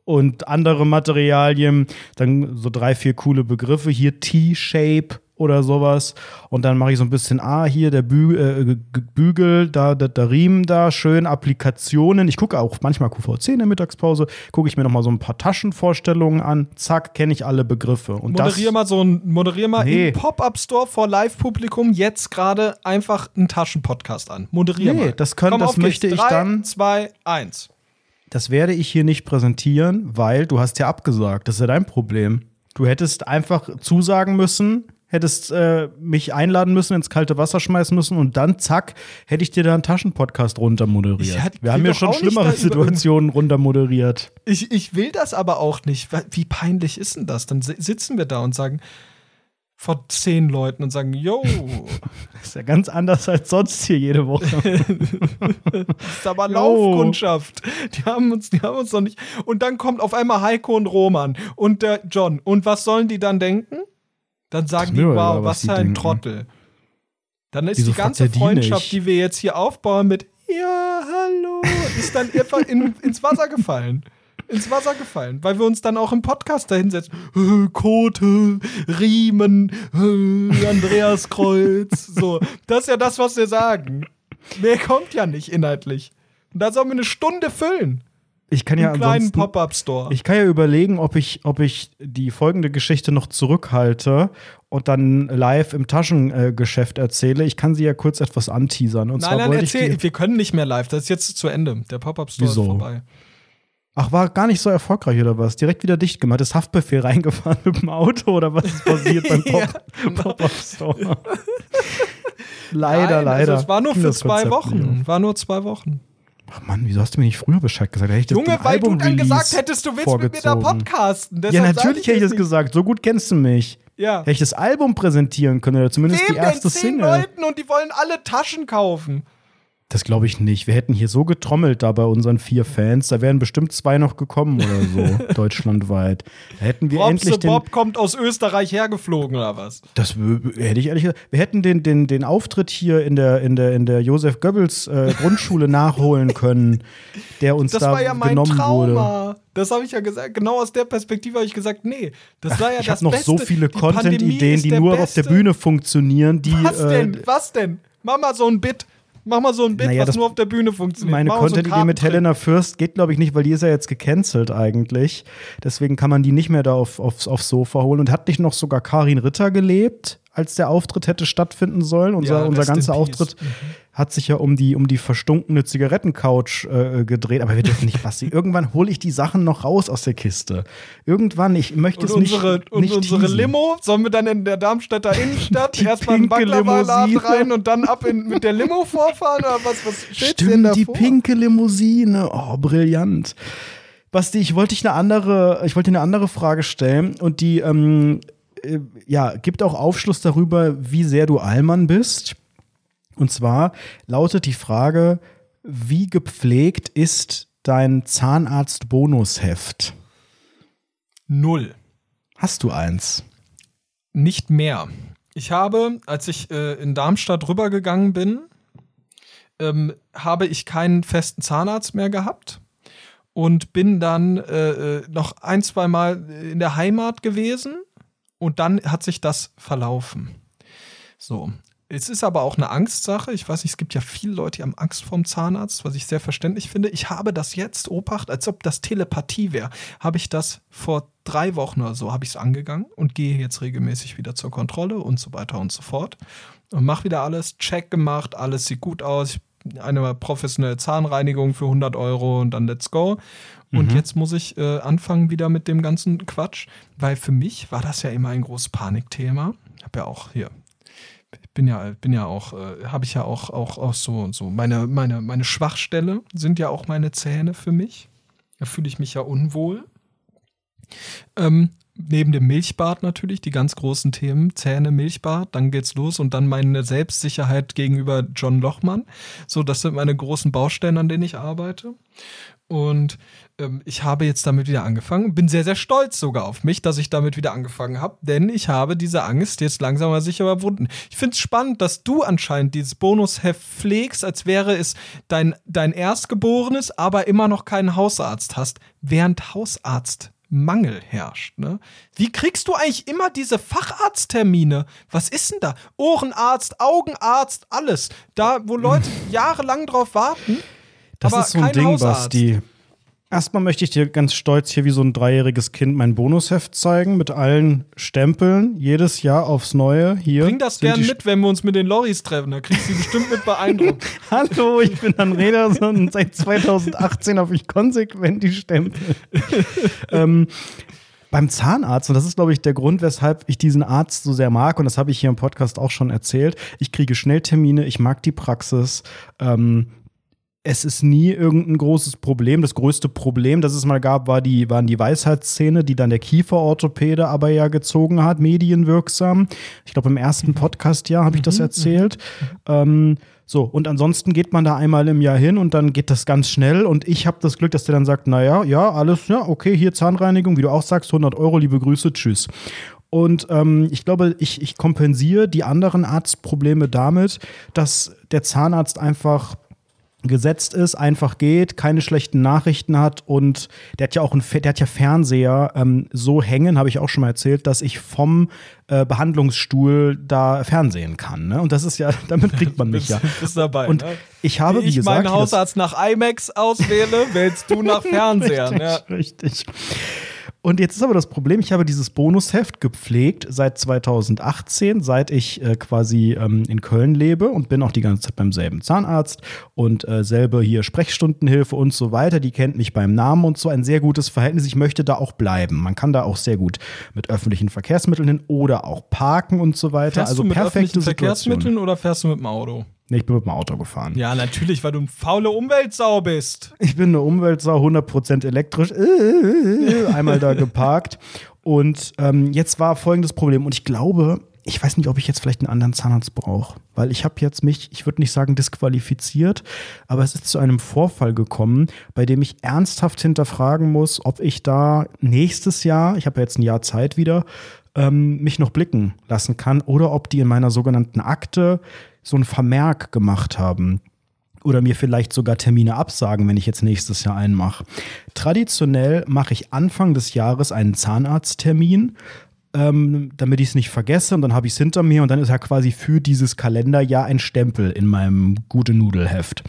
und andere Materialien. Dann so drei, vier coole Begriffe. Hier T-Shape oder sowas. Und dann mache ich so ein bisschen, ah, hier der Bü äh, Bügel, da, da, der Riemen da, schön Applikationen. Ich gucke auch manchmal QVC in der Mittagspause, gucke ich mir noch mal so ein paar Taschenvorstellungen an. Zack, kenne ich alle Begriffe. Und Moderier das, mal so ein, moderier mal Nee. im Pop-Up-Store vor Live-Publikum jetzt gerade einfach einen Taschenpodcast an. Moderier Nee, mal. das können- Komm, das geht's. möchte ich Drei, dann- zwei, eins. das werde ich hier nicht präsentieren, weil du hast ja abgesagt. Das ist ja dein Problem. Du hättest einfach zusagen müssen, hättest äh, mich einladen müssen, ins kalte Wasser schmeißen müssen und dann, zack, hätte ich dir da einen Taschenpodcast runtermoderiert. Hatte- Wir haben ja schon schlimmere Situationen runtermoderiert. Ich, ich will das aber auch nicht. Wie peinlich ist denn das? Dann si- sitzen wir da und sagen vor zehn Leuten und sagen, yo, Das ist ja ganz anders als sonst hier jede Woche. das ist aber Jo. Laufkundschaft. Die haben uns, die haben uns noch nicht. Und dann kommt auf einmal Heiko und Roman und der John. Und was sollen die dann denken? Dann sagen die, wow, was was für ein denken. Trottel. Dann ist Wieso die ganze die Freundschaft, die wir jetzt hier aufbauen mit Ja, hallo, ist dann einfach in, ins Wasser gefallen. Ins Wasser gefallen, weil wir uns dann auch im Podcast da hinsetzen. Äh, Kote, Riemen, äh, Andreas Kreuz. So, das ist ja das, was wir sagen. Mehr kommt ja nicht inhaltlich. Und da sollen wir eine Stunde füllen. Ich kann ja kleinen ansonsten, Pop-Up-Store. ich kann ja überlegen, ob ich, ob ich die folgende Geschichte noch zurückhalte und dann live im Taschengeschäft erzähle. Ich kann sie ja kurz etwas anteasern. Und Nein, nein, erzähl. Wir können nicht mehr live. Das ist jetzt zu Ende. Der Pop-Up-Store ist Wieso? vorbei. Ach, war gar nicht so erfolgreich oder was? Direkt wieder dicht gemacht. Ist Haftbefehl reingefahren mit dem Auto oder was ist passiert beim Ja, genau. Pop-Up Store? leider, Nein, leider. Also es war nur für zwei Konzept Wochen. War nur zwei Wochen. Ach Mann, wieso hast du mir nicht früher Bescheid gesagt? Hätte Junge, weil du dann gesagt hättest, du willst mit mir da vorgezogen. podcasten. Ja, Deshalb sag natürlich hätte ich das nicht. gesagt. So gut kennst du mich. Ja. Hätte ich das Album präsentieren können oder zumindest Wem die erste denn? Zehn Single. Leuten und die wollen alle Taschen kaufen. Das glaube ich nicht. Wir hätten hier so getrommelt da bei unseren vier Fans. Da wären bestimmt zwei noch gekommen oder so, deutschlandweit. Da hätten wir Robse endlich den. Bob kommt aus Österreich hergeflogen oder was? Das hätte ich ehrlich gesagt. Wir hätten den, den, den Auftritt hier in der, in der, in der Josef Goebbels äh, Grundschule nachholen können, der uns Das da war ja mein genommen wurde. Trauma. Das habe ich ja gesagt. Genau aus der Perspektive habe ich gesagt, nee. Das war ja ich das habe noch Beste. so viele Die Content-Ideen, die der nur Beste. auf der Bühne funktionieren. Die, Was äh, denn? Was denn? Mach mal so ein Bit. Mach mal so ein Bit, Naja, was nur auf der Bühne funktioniert. Meine mal so Content-Idee mit. Helena Fürst geht, glaube ich, nicht, weil die ist ja jetzt gecancelt eigentlich. Deswegen kann man die nicht mehr da auf, aufs, aufs Sofa holen. Und hat nicht noch sogar Karin Ritter gelebt, als der Auftritt hätte stattfinden sollen? Unser, Ja, unser in ganzer. Auftritt hat sich ja um die, um die verstunkene Zigarettencouch äh, gedreht. Aber wir dürfen nicht, Basti. Irgendwann hole ich die Sachen noch raus aus der Kiste. Irgendwann, ich möchte Und es nicht. unsere, und nicht unsere teasen. Limo, sollen wir dann in der Darmstädter Innenstadt erstmal einen pinke Baklava-Laden Limousine. rein und dann ab in, mit der Limo vorfahren? Oder was, was steht denn Stimmt, da die pinke Limousine. Oh, brillant. Basti, ich wollte dich eine andere, ich wollte dir eine andere Frage stellen und die, ähm, äh, ja, gibt auch Aufschluss darüber, wie sehr du Allmann bist. Und zwar lautet die Frage, wie gepflegt ist dein Zahnarzt-Bonusheft? Null. Hast du eins? Nicht mehr. Ich habe, als ich äh, in Darmstadt rübergegangen bin, ähm, habe ich keinen festen Zahnarzt mehr gehabt und bin dann äh, äh, noch ein, zwei Mal in der Heimat gewesen und dann hat sich das verlaufen. So. Es ist aber auch eine Angstsache. Ich weiß nicht, es gibt ja viele Leute, die haben Angst vorm Zahnarzt, was ich sehr verständlich finde. Ich habe das jetzt, Obacht, als ob das Telepathie wäre, habe ich das vor drei Wochen oder so, habe ich es angegangen und gehe jetzt regelmäßig wieder zur Kontrolle und so weiter und so fort. Und mache wieder alles, Check gemacht, alles sieht gut aus. Eine professionelle Zahnreinigung für 100 Euro und dann let's go. Und jetzt muss ich äh, anfangen wieder mit dem ganzen Quatsch, weil für mich war das ja immer ein großes Panikthema. Ich habe ja auch hier ich bin ja, bin ja auch, äh, habe ich ja auch, auch, auch so, so meine, meine, meine Schwachstelle sind ja auch meine Zähne für mich. Da fühle ich mich ja unwohl. Ähm, neben dem Milchbad natürlich, die ganz großen Themen, Zähne, Milchbad, dann geht's los und dann meine Selbstsicherheit gegenüber John Lochmann. So, das sind meine großen Baustellen, an denen ich arbeite. Und ähm, ich habe jetzt damit wieder angefangen. Bin sehr, sehr stolz sogar auf mich, dass ich damit wieder angefangen habe, denn ich habe diese Angst jetzt langsam aber sicher überwunden. Ich finde es spannend, dass du anscheinend dieses Bonusheft pflegst, als wäre es dein, dein Erstgeborenes, aber immer noch keinen Hausarzt hast, während Hausarzt Mangel herrscht. Ne? Wie kriegst du eigentlich immer diese Facharzttermine? Was ist denn da? Ohrenarzt, Augenarzt, alles. Da, wo Leute jahrelang drauf warten. Das aber ist so ein Ding, Hausarzt. Basti. Erstmal möchte ich dir ganz stolz hier wie so ein dreijähriges Kind mein Bonusheft zeigen mit allen Stempeln. Jedes Jahr aufs Neue. Hier. Bring das gern mit, wenn wir uns mit den Lorries treffen. Da kriegst du sie bestimmt mit beeindruckt. Hallo, ich bin Dan Rederson und seit 2018 habe ich konsequent die Stempel. ähm, beim Zahnarzt, und das ist, glaube ich, der Grund, weshalb ich diesen Arzt so sehr mag, und das habe ich hier im Podcast auch schon erzählt. Ich kriege Schnelltermine, ich mag die Praxis. Ähm, es ist nie irgendein großes Problem. Das größte Problem, das es mal gab, war die, waren die Weisheitszähne, die dann der Kieferorthopäde aber ja gezogen hat, medienwirksam. Ich glaube, im ersten Podcast-Jahr habe ich das erzählt. Ähm, so, und ansonsten geht man da einmal im Jahr hin und dann geht das ganz schnell. Und ich habe das Glück, dass der dann sagt: Naja, ja, alles, ja, okay, hier Zahnreinigung, wie du auch sagst, 100 Euro, liebe Grüße, tschüss. Und ähm, ich glaube, ich, ich kompensiere die anderen Arztprobleme damit, dass der Zahnarzt einfach gesetzt ist, einfach geht, keine schlechten Nachrichten hat und der hat ja auch ein, der hat ja Fernseher ähm, so hängen, habe ich auch schon mal erzählt, dass ich vom äh, Behandlungsstuhl da fernsehen kann. Ne? Und das ist ja, damit kriegt man mich ja. bist dabei. Und ne? ich habe, Wie ich gesagt, meinen Hausarzt nach IMAX auswähle, wählst du nach Fernsehern. ja. Richtig, richtig. Und jetzt ist aber das Problem, ich habe dieses Bonusheft gepflegt seit 2018, seit ich äh, quasi ähm, in Köln lebe und bin auch die ganze Zeit beim selben Zahnarzt und äh, selber hier Sprechstundenhilfe und so weiter. Die kennt mich beim Namen und so ein sehr gutes Verhältnis. Ich möchte da auch bleiben. Man kann da auch sehr gut mit öffentlichen Verkehrsmitteln hin oder auch parken und so weiter. Fährst also du mit perfekte öffentlichen Situation. Verkehrsmitteln oder fährst du mit dem Auto? Nee, ich bin mit dem Auto gefahren. Ja, natürlich, weil du eine faule Umweltsau bist. Ich bin eine Umweltsau, 100% elektrisch. Äh, Einmal da geparkt. Und ähm, jetzt war folgendes Problem. Und ich glaube, ich weiß nicht, ob ich jetzt vielleicht einen anderen Zahnarzt brauche. Weil ich habe jetzt mich, ich würde nicht sagen disqualifiziert, aber es ist zu einem Vorfall gekommen, bei dem ich ernsthaft hinterfragen muss, ob ich da nächstes Jahr, ich habe ja jetzt ein Jahr Zeit wieder, ähm, mich noch blicken lassen kann oder ob die in meiner sogenannten Akte so einen Vermerk gemacht haben oder mir vielleicht sogar Termine absagen, wenn ich jetzt nächstes Jahr einen mache. Traditionell mache ich Anfang des Jahres einen Zahnarzttermin, ähm, damit ich es nicht vergesse und dann habe ich es hinter mir und dann ist ja quasi für dieses Kalenderjahr ein Stempel in meinem gute Nudelheft.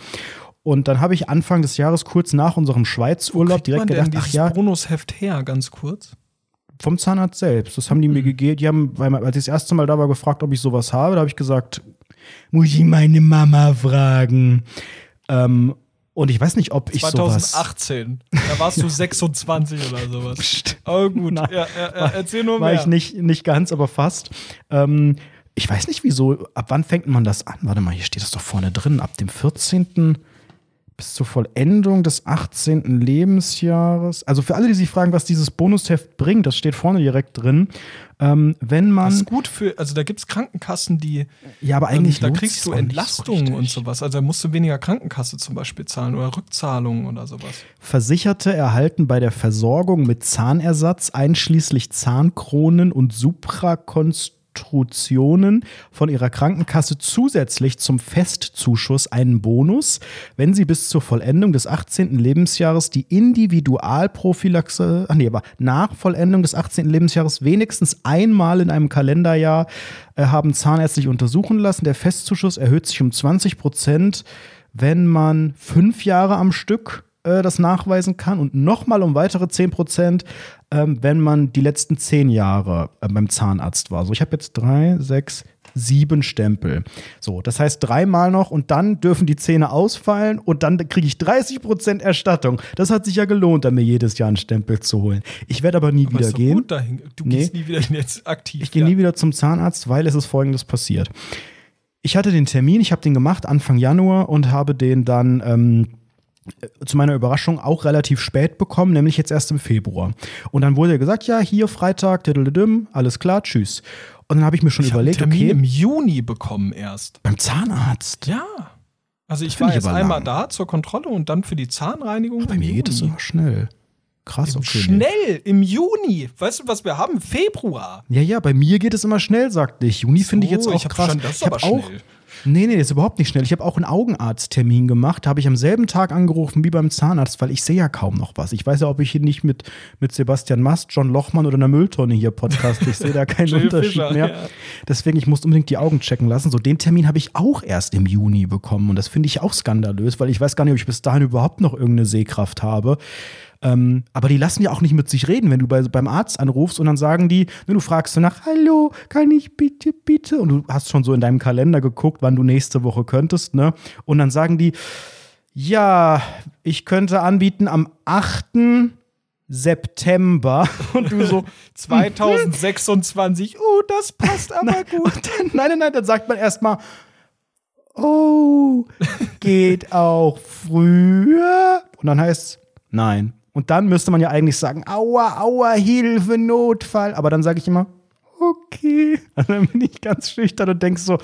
Und dann habe ich Anfang des Jahres kurz nach unserem Schweizurlaub direkt gedacht, ach ja, Bonusheft her, ganz kurz? vom Zahnarzt selbst. Das haben die Mhm. mir gegeben. Die haben, weil, als ich das erste Mal da war, gefragt, ob ich sowas habe. Da habe ich gesagt, muss ich meine Mama fragen. Ähm, und ich weiß nicht, ob ich sowas. 2018. Da warst du 26 oder sowas. Psst. Aber gut, Nein. ja, ja, ja, erzähl nur War mehr. ich nicht, nicht ganz, aber fast. Ähm, ich weiß nicht, wieso. Ab wann fängt man das an? Warte mal, hier steht das doch vorne drin. Ab dem 14. bis zur Vollendung des 18. Lebensjahres. Also für alle, die sich fragen, was dieses Bonusheft bringt, das steht vorne direkt drin. Ähm, wenn man. Das ist gut für, also da gibt es Krankenkassen, die, ja, aber ähm, eigentlich da lohnt kriegst du nicht so Entlastungen und sowas. Also da musst du weniger Krankenkasse zum Beispiel zahlen oder Rückzahlungen oder sowas. Versicherte erhalten bei der Versorgung mit Zahnersatz einschließlich Zahnkronen und Suprakonstruktionen von ihrer Krankenkasse zusätzlich zum Festzuschuss einen Bonus, wenn sie bis zur Vollendung des 18. Lebensjahres die Individualprophylaxe, ach nee, aber nach Vollendung des 18. Lebensjahres wenigstens einmal in einem Kalenderjahr äh, haben zahnärztlich untersuchen lassen. Der Festzuschuss erhöht sich um 20 Prozent, wenn man fünf Jahre am Stück äh, das nachweisen kann und nochmal um weitere 10 Prozent, ähm, wenn man die letzten zehn Jahre äh, beim Zahnarzt war. So, ich habe jetzt drei, sechs, sieben Stempel. So, das heißt dreimal noch und dann dürfen die Zähne ausfallen und dann kriege ich 30 Prozent Erstattung. Das hat sich ja gelohnt, dann mir jedes Jahr einen Stempel zu holen. Ich werde aber nie Aber wieder doch gehen. Du Nee. gehst nie wieder jetzt aktiv. Ich gehe ja. nie wieder zum Zahnarzt, weil es ist folgendes passiert. Ich hatte den Termin, ich habe den gemacht Anfang Januar und habe den dann ähm, zu meiner Überraschung auch relativ spät bekommen, nämlich jetzt erst im Februar. Und dann wurde gesagt, ja, hier Freitag, alles klar, tschüss. Und dann habe ich mir schon Ich habe einen überlegt, Termin okay, im Juni bekommen erst. beim Zahnarzt. Ja. Also ich war jetzt einmal lang. da zur Kontrolle und dann für die Zahnreinigung. Bei im mir geht es Juni. immer schnell. Krass, okay. Schnell, im Juni. Weißt du, was wir haben? Februar. Ja, ja, bei mir geht es immer schnell, sagte ich. Juni finde ich jetzt So, auch ich krass. verstanden, das ist ich habe aber auch, schnell. Nee, nee, das ist überhaupt nicht schnell. Ich habe auch einen Augenarzttermin gemacht. Da habe ich am selben Tag angerufen wie beim Zahnarzt, weil ich sehe ja kaum noch was. Ich weiß ja, ob ich hier nicht mit, mit Sebastian Mast, John Lochmann oder einer Mülltonne hier podcast. Ich sehe da keinen Unterschied Fischer, mehr. ja. Deswegen, ich muss unbedingt die Augen checken lassen. So, den Termin habe ich auch erst im Juni bekommen. Und das finde ich auch skandalös, weil ich weiß gar nicht, ob ich bis dahin überhaupt noch irgendeine Sehkraft habe. Ähm, aber die lassen ja auch nicht mit sich reden, wenn du bei, beim Arzt anrufst und dann sagen die, ne, du fragst danach, hallo, kann ich bitte, bitte? Und du hast schon so in deinem Kalender geguckt, wann du nächste Woche könntest, ne? Und dann sagen die, ja, ich könnte anbieten am 8. September. Und du so, 2026, oh, das passt aber gut. und dann, nein, nein, nein, dann sagt man erstmal, oh, geht auch früher? Und dann heißt es, nein. Und dann müsste man ja eigentlich sagen, aua, aua, Hilfe, Notfall. Aber dann sage ich immer, okay. Und dann bin ich ganz schüchtern und denk so,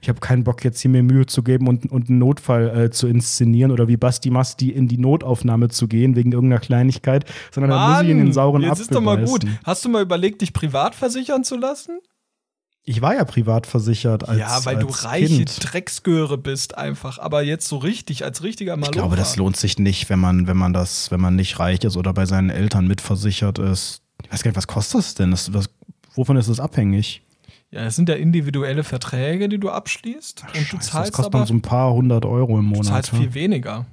ich habe keinen Bock, jetzt hier mir Mühe zu geben und, und einen Notfall äh, zu inszenieren oder wie Basti Masti in die Notaufnahme zu gehen wegen irgendeiner Kleinigkeit, sondern da muss ich in den sauren jetzt Apfel ist doch mal gut. Hast du mal überlegt, dich privat versichern zu lassen? Ich war ja privat versichert als ja, weil du als reiche kind. Drecksgöre bist einfach. Aber jetzt so richtig, als richtiger Malocher. Ich glaube, das lohnt sich nicht, wenn man, wenn man das, wenn man nicht reich ist oder bei seinen Eltern mitversichert ist. Ich weiß gar nicht, was kostet das denn? Das, was, wovon ist das abhängig? Ja, es sind ja individuelle Verträge, die du abschließt. und du Scheiße, das zahlst kostet aber man so ein paar hundert Euro im du Monat. zahlst ja. viel weniger.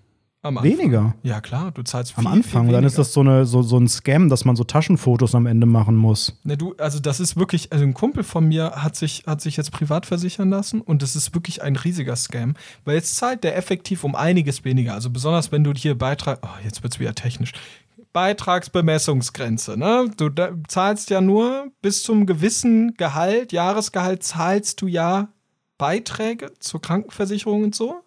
Am Anfang. Weniger? Ja, klar, du zahlst viel, Am Anfang. Viel Dann ist das so, eine, so, so ein Scam, dass man so Taschenfotos am Ende machen muss. Ne, du, also das ist wirklich, also ein Kumpel von mir hat sich, hat sich jetzt privat versichern lassen und das ist wirklich ein riesiger Scam, weil jetzt zahlt der effektiv um einiges weniger. Also besonders wenn du hier Beitrag, oh, jetzt wird's wieder technisch. Beitragsbemessungsgrenze, ne? Du zahlst ja nur bis zum gewissen Gehalt, Jahresgehalt zahlst du ja Beiträge zur Krankenversicherung und so.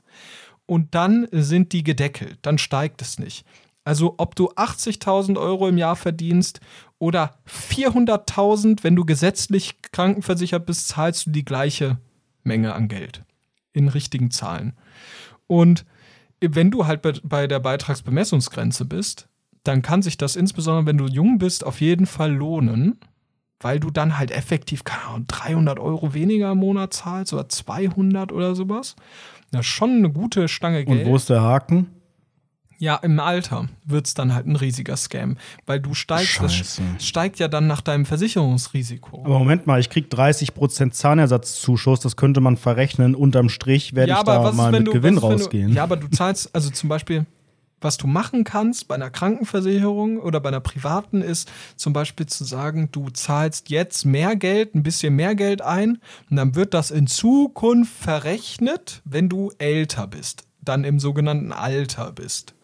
Und dann sind die gedeckelt, dann steigt es nicht. Also ob du 80.000 Euro im Jahr verdienst oder 400.000, wenn du gesetzlich krankenversichert bist, zahlst du die gleiche Menge an Geld in richtigen Zahlen. Und wenn du halt bei, der Beitragsbemessungsgrenze bist, dann kann sich das insbesondere, wenn du jung bist, auf jeden Fall lohnen, weil du dann halt effektiv keine Ahnung, 300 Euro weniger im Monat zahlst oder 200 oder sowas. Das ist schon eine gute Stange Geld. Und wo ist der Haken? Ja, im Alter wird es dann halt ein riesiger Scam, weil du steigst, das Scheiße. steigt ja dann nach deinem Versicherungsrisiko. Aber Moment mal, ich krieg 30% Zahnersatzzuschuss, das könnte man verrechnen. Unterm Strich werde ich da mal mit Gewinn ist, wenn rausgehen. Du, ja, aber du zahlst, also zum Beispiel, was du machen kannst bei einer Krankenversicherung oder bei einer privaten ist zum Beispiel zu sagen, du zahlst jetzt mehr Geld, ein bisschen mehr Geld ein und dann wird das in Zukunft verrechnet, wenn du älter bist, dann im sogenannten Alter bist.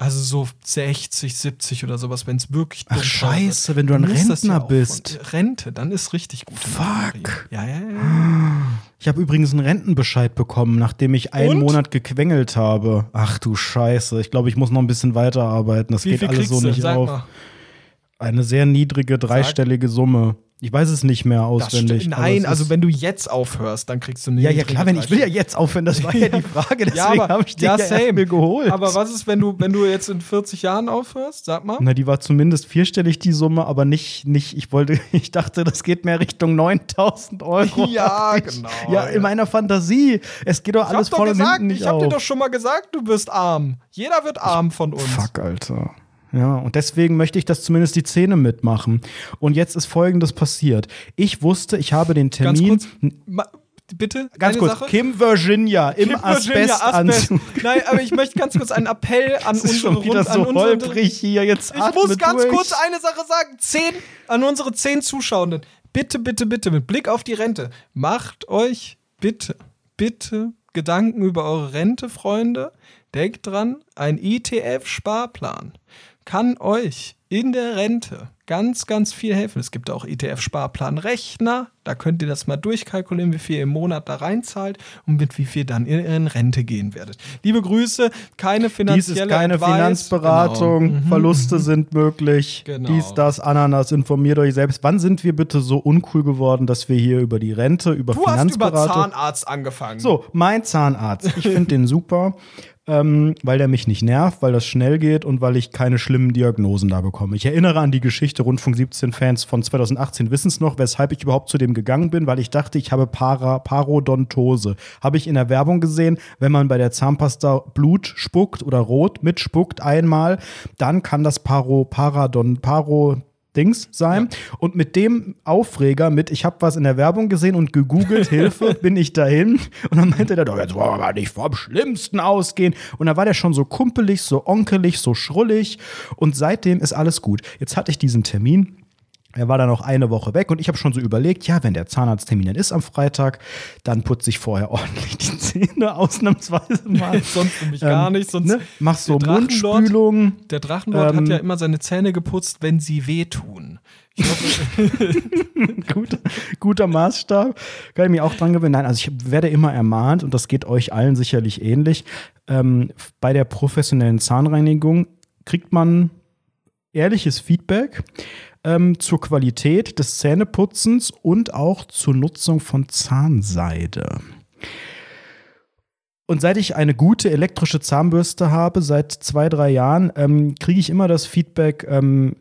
Also so 60, 70 oder sowas, wenn es wirklich Ach, scheiße, wird. wenn du ein ist Rentner auch bist. Rente, dann ist richtig gut. Fuck. Ja, ja, ja. Ich habe übrigens einen Rentenbescheid bekommen, nachdem ich einen Und? Monat gequengelt habe. Ach du Scheiße, ich glaube, ich muss noch ein bisschen weiterarbeiten. Das Wie geht alles so nicht Sag auf. mal. Eine sehr niedrige, dreistellige Summe. Ich weiß es nicht mehr auswendig. Nein, also wenn du jetzt aufhörst, dann kriegst du eine Ja, ja, klar, wenn ich will ja jetzt aufhören, das war ja die Frage, deswegen Ja, aber- habe ich den ja, mir geholt. Aber was ist, wenn du, wenn du jetzt in 40 Jahren aufhörst? Sag mal. Na, die war zumindest vierstellig, die Summe, aber nicht, nicht, ich wollte, ich dachte, das geht mehr Richtung 9000 Euro. Ja, ich. genau, Ja, in meiner Fantasie. Es geht doch alles und gesagt, hinten nicht ich hab auf. dir doch schon mal gesagt, du wirst arm. Jeder wird arm von uns. Fuck, Alter. Ja, und deswegen möchte ich, dass zumindest die Zähne mitmachen. Und jetzt ist Folgendes passiert. Ich wusste, ich habe den Ganz Termin. kurz, ma, bitte, Ganz kurz, Sache. Kim Virginia im Kim Asbestanzug. Nein, aber ich möchte ganz kurz einen Appell an Das ist unsere schon wieder Rund- so holprig hier. Jetzt Ich muss ganz durch. kurz eine Sache sagen. Zehn, an unsere zehn Zuschauenden. Bitte, bitte, bitte, mit Blick auf die Rente, macht euch bitte, bitte Gedanken über eure Rente, Freunde. Denkt dran, ein ETF-Sparplan kann euch in der Rente ganz, ganz viel helfen. Es gibt auch ETF-Sparplan-Rechner. Da könnt ihr das mal durchkalkulieren, wie viel ihr im Monat da reinzahlt und mit wie viel dann ihr in Rente gehen werdet. Liebe Grüße, keine Dies finanzielle ist keine Advice. Finanzberatung, Genau. Mhm. Verluste sind möglich. Genau. Dies, das, Ananas, informiert euch selbst. Wann sind wir bitte so uncool geworden, dass wir hier über die Rente, über Du hast über Finanzberatung. Zahnarzt angefangen. so, mein Zahnarzt. Ich finde den super, ähm, weil der mich nicht nervt, weil das schnell geht und weil ich keine schlimmen Diagnosen da bekomme. Ich erinnere an die Geschichte, Rundfunk 17-Fans von 2018 wissen es noch, weshalb ich überhaupt zu dem gegangen bin, weil ich dachte, ich habe Para, Parodontose. Habe ich in der Werbung gesehen, wenn man bei der Zahnpasta Blut spuckt oder rot mitspuckt einmal, dann kann das Paro, Paradon, Paro, Dings sein. Und mit dem Aufreger, mit ich habe was in der Werbung gesehen und gegoogelt, Hilfe, bin ich dahin. Und dann meinte der, doch, jetzt wollen wir aber nicht vom Schlimmsten ausgehen. Und da war der schon so kumpelig, so onkelig, so schrullig. Und seitdem ist alles gut. Jetzt hatte ich diesen Termin. Er war dann noch eine Woche weg und ich habe schon so überlegt, ja, wenn der Zahnarzttermin dann ist am Freitag, dann putze ich vorher ordentlich die Zähne ausnahmsweise mal. sonst nämlich gar Ähm, nicht. Sonst ne? Mach so Mundspülung. Der Drachenlord Ähm, hat ja immer seine Zähne geputzt, wenn sie wehtun. Gut, guter Maßstab. Kann ich mich auch dran gewöhnen. Nein, also ich werde immer ermahnt und das geht euch allen sicherlich ähnlich. Ähm, bei der professionellen Zahnreinigung kriegt man ehrliches Feedback ähm, zur Qualität des Zähneputzens und auch zur Nutzung von Zahnseide. Und seit ich eine gute elektrische Zahnbürste habe, seit zwei, drei Jahren, ähm, kriege ich immer das Feedback, ähm,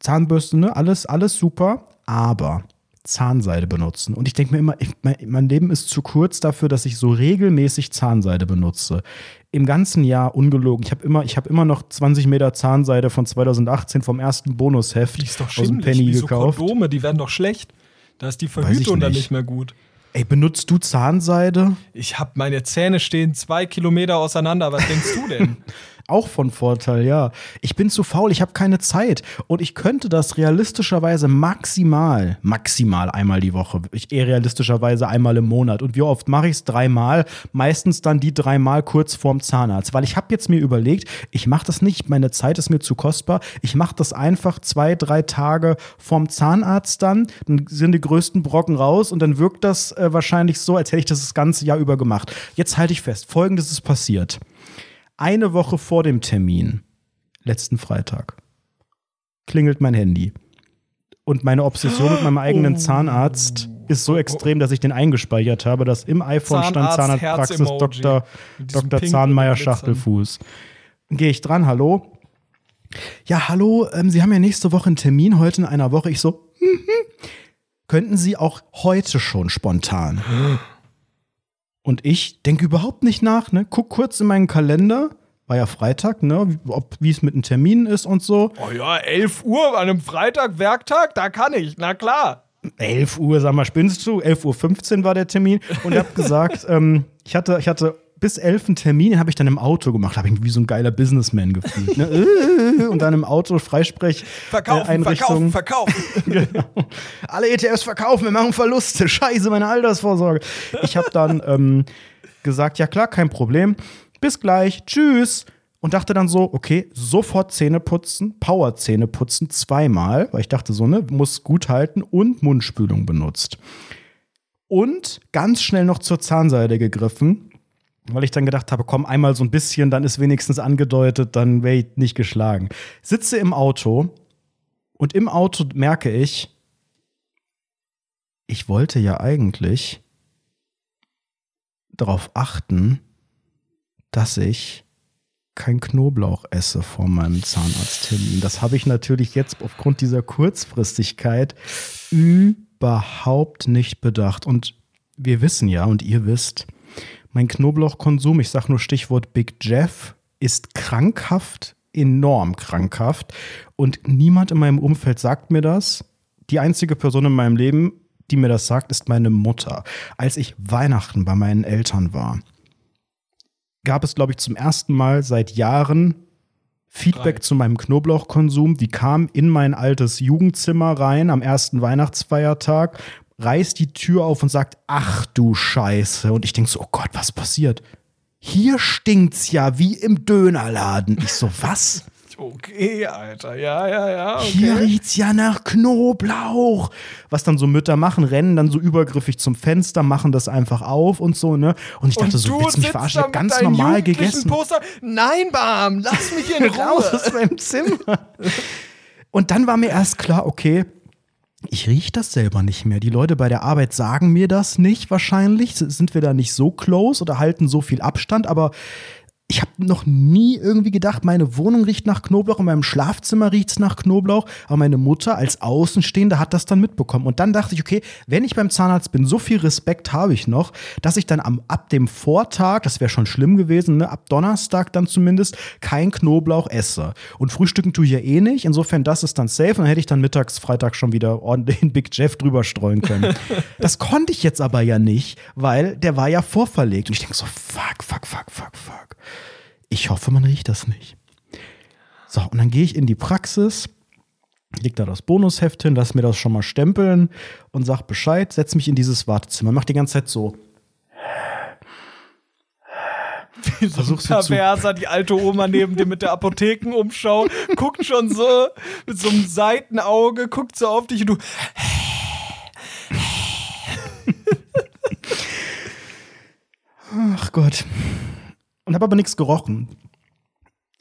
Zahnbürste, ne, alles, alles super, aber Zahnseide benutzen. Und ich denke mir immer, ich, mein, mein Leben ist zu kurz dafür, dass ich so regelmäßig Zahnseide benutze. Im ganzen Jahr ungelogen. Ich habe immer, ich habe immer noch 20 Meter Zahnseide von 2018 vom ersten Bonusheft die ist doch aus dem. Penny Wieso gekauft. Kondome, die werden doch schlecht. Da ist die Verhütung dann nicht. nicht mehr gut. Ey, benutzt du Zahnseide? Ich habe meine Zähne stehen zwei Kilometer auseinander. Was denkst du denn? Auch von Vorteil, ja. Ich bin zu faul, ich habe keine Zeit. Und ich könnte das realistischerweise maximal, maximal einmal die Woche. Ich eher realistischerweise einmal im Monat. Und wie oft mache ich es? Dreimal. Meistens dann die dreimal kurz vorm Zahnarzt. Weil ich habe jetzt mir überlegt, ich mache das nicht, meine Zeit ist mir zu kostbar. Ich mache das einfach zwei, drei Tage vorm Zahnarzt dann. Dann sind die größten Brocken raus und dann wirkt das äh, wahrscheinlich so, als hätte ich das das ganze Jahr über gemacht. Jetzt halte ich fest, folgendes ist passiert eine Woche vor dem Termin, letzten Freitag, klingelt mein Handy. Und meine Obsession mit meinem eigenen Zahnarzt ist so extrem, dass ich den eingespeichert habe, dass im iPhone stand Zahnarzt, Zahnarztpraxis Herz-Emoji. Dr. Dr. Zahnmeier. Schachtelfuß. Gehe ich dran, hallo? Ja, hallo, ähm, Sie haben ja nächste Woche einen Termin, heute in einer Woche. Ich so, mhm. könnten Sie auch heute schon spontan? Und ich denke überhaupt nicht nach, ne? Guck kurz in meinen Kalender, war ja Freitag, ne? Wie- Ob, wie es mit den Terminen ist und so. Oh ja, 11 Uhr an einem Freitag, Werktag, da kann ich, na klar. 11 Uhr, sag mal, spinnst du? 11.15 Uhr war der Termin. Und ich habe gesagt, ähm, ich, hatte, ich hatte bis 11 einen Termin, den habe ich dann im Auto gemacht. Habe ich mich wie so ein geiler Businessman gefühlt. Ne? Äh, Und dann im Auto Freisprech. Verkaufen, äh, Einrichtung. verkaufen, verkaufen. genau. Alle ETFs verkaufen, wir machen Verluste. Scheiße, meine Altersvorsorge. Ich habe dann ähm, gesagt, ja klar, kein Problem. Bis gleich, tschüss. Und dachte dann so, okay, sofort Zähne putzen, Power Zähne putzen, zweimal, weil ich dachte so, ne, muss gut halten und Mundspülung benutzt. Und ganz schnell noch zur Zahnseide gegriffen, weil ich dann gedacht habe, komm, einmal so ein bisschen, dann ist wenigstens angedeutet, dann wäre ich nicht geschlagen. Sitze im Auto und im Auto merke ich, ich wollte ja eigentlich darauf achten, dass ich kein Knoblauch esse vor meinem Zahnarzttermin. Das habe ich natürlich jetzt aufgrund dieser Kurzfristigkeit überhaupt nicht bedacht. Und wir wissen ja, und ihr wisst, mein Knoblauchkonsum, ich sage nur Stichwort Big Jeff, ist krankhaft, enorm krankhaft. Und niemand in meinem Umfeld sagt mir das. Die einzige Person in meinem Leben, die mir das sagt, ist meine Mutter. Als ich Weihnachten bei meinen Eltern war, gab es, glaube ich, zum ersten Mal seit Jahren Feedback Drei. zu meinem Knoblauchkonsum. Die kam in mein altes Jugendzimmer rein am ersten Weihnachtsfeiertag, reißt die Tür auf und sagt, ach du Scheiße. Und ich denke so, oh Gott, was passiert? Hier stinkt's ja wie im Dönerladen. Ich so, was? Okay, Alter, ja, ja, ja. Hier Okay. riecht's ja nach Knoblauch. Was dann so Mütter machen, rennen dann so übergriffig zum Fenster, machen das einfach auf und so, ne? Und ich dachte Und so, du willst du mich verarschen? Ich hab ganz normal gegessen. Poster. Nein, Bam, lass mich in raus Ruhe. aus meinem Zimmer. Und dann war mir erst klar, okay, ich rieche das selber nicht mehr. Die Leute bei der Arbeit sagen mir das nicht wahrscheinlich. Sind wir da nicht so close oder halten so viel Abstand? Aber ich habe noch nie irgendwie gedacht, meine Wohnung riecht nach Knoblauch, in meinem Schlafzimmer riecht's nach Knoblauch, aber meine Mutter als Außenstehende hat das dann mitbekommen. Und dann dachte ich, okay, wenn ich beim Zahnarzt bin, so viel Respekt habe ich noch, dass ich dann am, ab dem Vortag, das wäre schon schlimm gewesen, ne, ab Donnerstag dann zumindest, kein Knoblauch esse. Und frühstücken tue ich ja eh nicht, insofern das ist dann safe und dann hätte ich dann mittags, Freitag schon wieder ordentlich den Big Jeff drüber streuen können. das konnte ich jetzt aber ja nicht, weil der war ja vorverlegt. Und ich denke so, fuck, fuck, fuck, fuck, fuck. Ich hoffe, man riecht das nicht. So, und dann gehe ich in die Praxis, leg da das Bonusheft hin, lass mir das schon mal stempeln und sag Bescheid, setz mich in dieses Wartezimmer, mach die ganze Zeit so. Versuchst du zu- Perverser, die alte Oma neben dir mit der Apothekenumschau, guckt schon so mit so einem Seitenauge, guckt so auf dich und du. Ach Gott. Und habe aber nichts gerochen.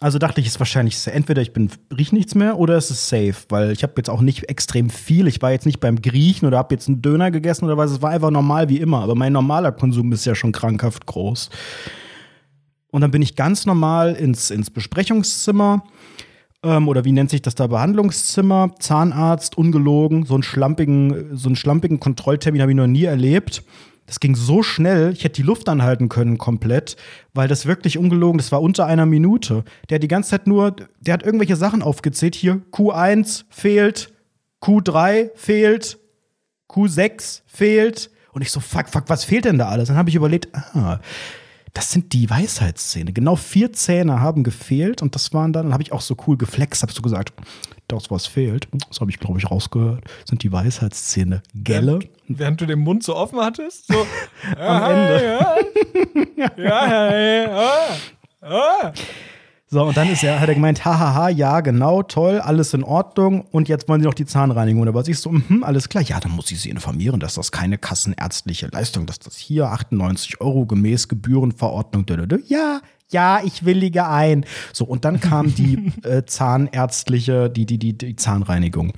Also dachte ich, ist wahrscheinlich entweder ich bin riech nichts mehr oder es ist safe, weil ich habe jetzt auch nicht extrem viel. Ich war jetzt nicht beim Griechen oder habe jetzt einen Döner gegessen oder was. Es war einfach normal wie immer. Aber mein normaler Konsum ist ja schon krankhaft groß. Und dann bin ich ganz normal ins, ins Besprechungszimmer. Ähm, oder wie nennt sich das da? Behandlungszimmer, Zahnarzt, ungelogen. So einen schlampigen, so einen schlampigen Kontrolltermin habe ich noch nie erlebt. Das ging so schnell, ich hätte die Luft anhalten können komplett, weil das wirklich ungelogen, das war unter einer Minute. Der hat die ganze Zeit nur, der hat irgendwelche Sachen aufgezählt. Hier, Q1 fehlt, Q3 fehlt, Q6 fehlt. Und ich so, fuck, fuck, was fehlt denn da alles? Dann habe ich überlegt, ah, das sind die Weisheitszähne. Genau vier Zähne haben gefehlt und das waren dann, dann habe ich auch so cool geflext, habe so gesagt, das, was fehlt, das habe ich, glaube ich, rausgehört, sind die Weisheitszähne. Gelle. Während du den Mund so offen hattest, so Am Ende. Ja, ja, ja, ja, ja. So, und dann ist er, hat er gemeint, hahaha, ja, genau, toll, alles in Ordnung. Und jetzt wollen sie noch die Zahnreinigung. Da war ich so, mhm, alles klar. Ja, dann muss ich sie informieren, dass das keine kassenärztliche Leistung, dass das hier 98 Euro gemäß Gebührenverordnung. Ja, ja, ich willige ein. So, und dann kam die äh, zahnärztliche, die, die, die, die Zahnreinigung.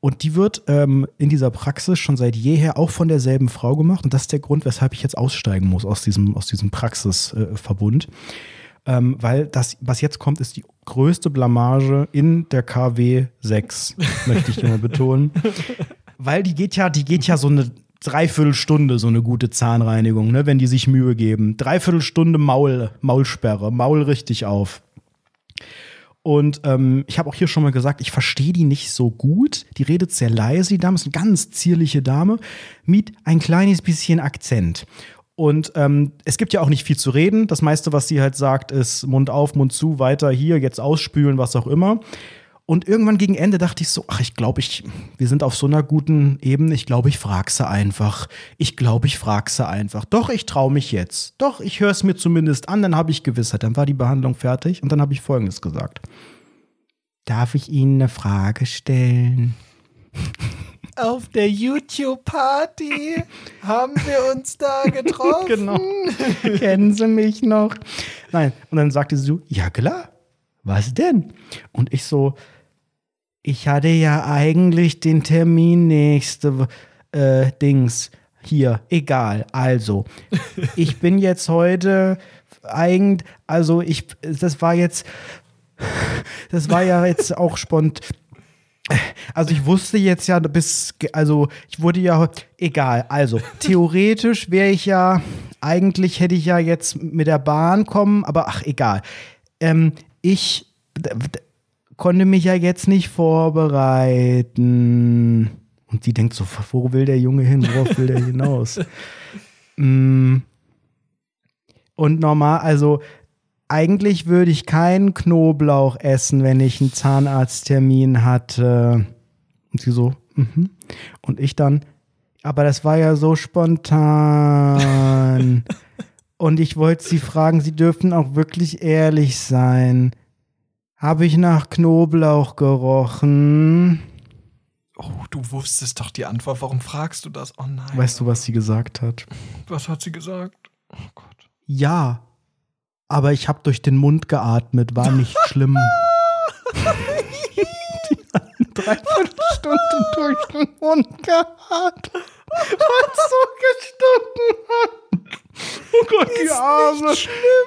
Und die wird ähm, in dieser Praxis schon seit jeher auch von derselben Frau gemacht. Und das ist der Grund, weshalb ich jetzt aussteigen muss aus diesem, aus diesem Praxisverbund. Ähm, weil das, was jetzt kommt, ist die größte Blamage in der KW 6, möchte ich immer betonen. Weil die geht ja, die geht ja so eine Dreiviertelstunde, so eine gute Zahnreinigung, ne, wenn die sich Mühe geben. Dreiviertelstunde Maul, Maulsperre, Maul richtig auf. Und ähm, ich habe auch hier schon mal gesagt, ich verstehe die nicht so gut. Die redet sehr leise, die Dame ist eine ganz zierliche Dame mit ein kleines bisschen Akzent. Und ähm, es gibt ja auch nicht viel zu reden. Das meiste, was sie halt sagt, ist Mund auf, Mund zu, weiter hier, jetzt ausspülen, was auch immer. Und irgendwann gegen Ende dachte ich so, ach, ich glaube, ich, wir sind auf so einer guten Ebene. Ich glaube, ich frag sie einfach. Ich glaube, ich frag sie einfach. Doch, ich traue mich jetzt. Doch, ich höre es mir zumindest an, dann habe ich Gewissheit. Dann war die Behandlung fertig und dann habe ich Folgendes gesagt. Darf ich Ihnen eine Frage stellen? Auf der YouTube-Party haben wir uns da getroffen. Genau. Kennen Sie mich noch? Nein. Und dann sagte sie so, ja klar. Was denn? Und ich so, ich hatte ja eigentlich den Termin nächste äh, Dings. Hier, egal. Also, ich bin jetzt heute eigentlich, also ich, das war jetzt, das war ja jetzt auch spontan. Also ich wusste jetzt ja bis, also ich wurde ja, egal, also theoretisch wäre ich ja, eigentlich hätte ich ja jetzt mit der Bahn kommen, aber ach, egal. Ähm, ich konnte mich ja jetzt nicht vorbereiten. Und sie denkt so, wo will der Junge hin, worauf will der hinaus? Mm. Und normal, also eigentlich würde ich keinen Knoblauch essen, wenn ich einen Zahnarzttermin hatte. Und sie so, mhm. Und ich dann, aber das war ja so spontan. Und ich wollte sie fragen, sie dürfen auch wirklich ehrlich sein. Habe ich nach Knoblauch gerochen? Oh, du wusstest doch die Antwort. Warum fragst du das? Oh nein. Weißt du, was sie gesagt hat? was hat sie gesagt? Oh Gott. Ja, aber ich habe durch den Mund geatmet, war nicht schlimm. Die hat eine Dreiviertelstunde durch den Mund geatmet, weil so gestunken hat. Oh Gott, die Arme.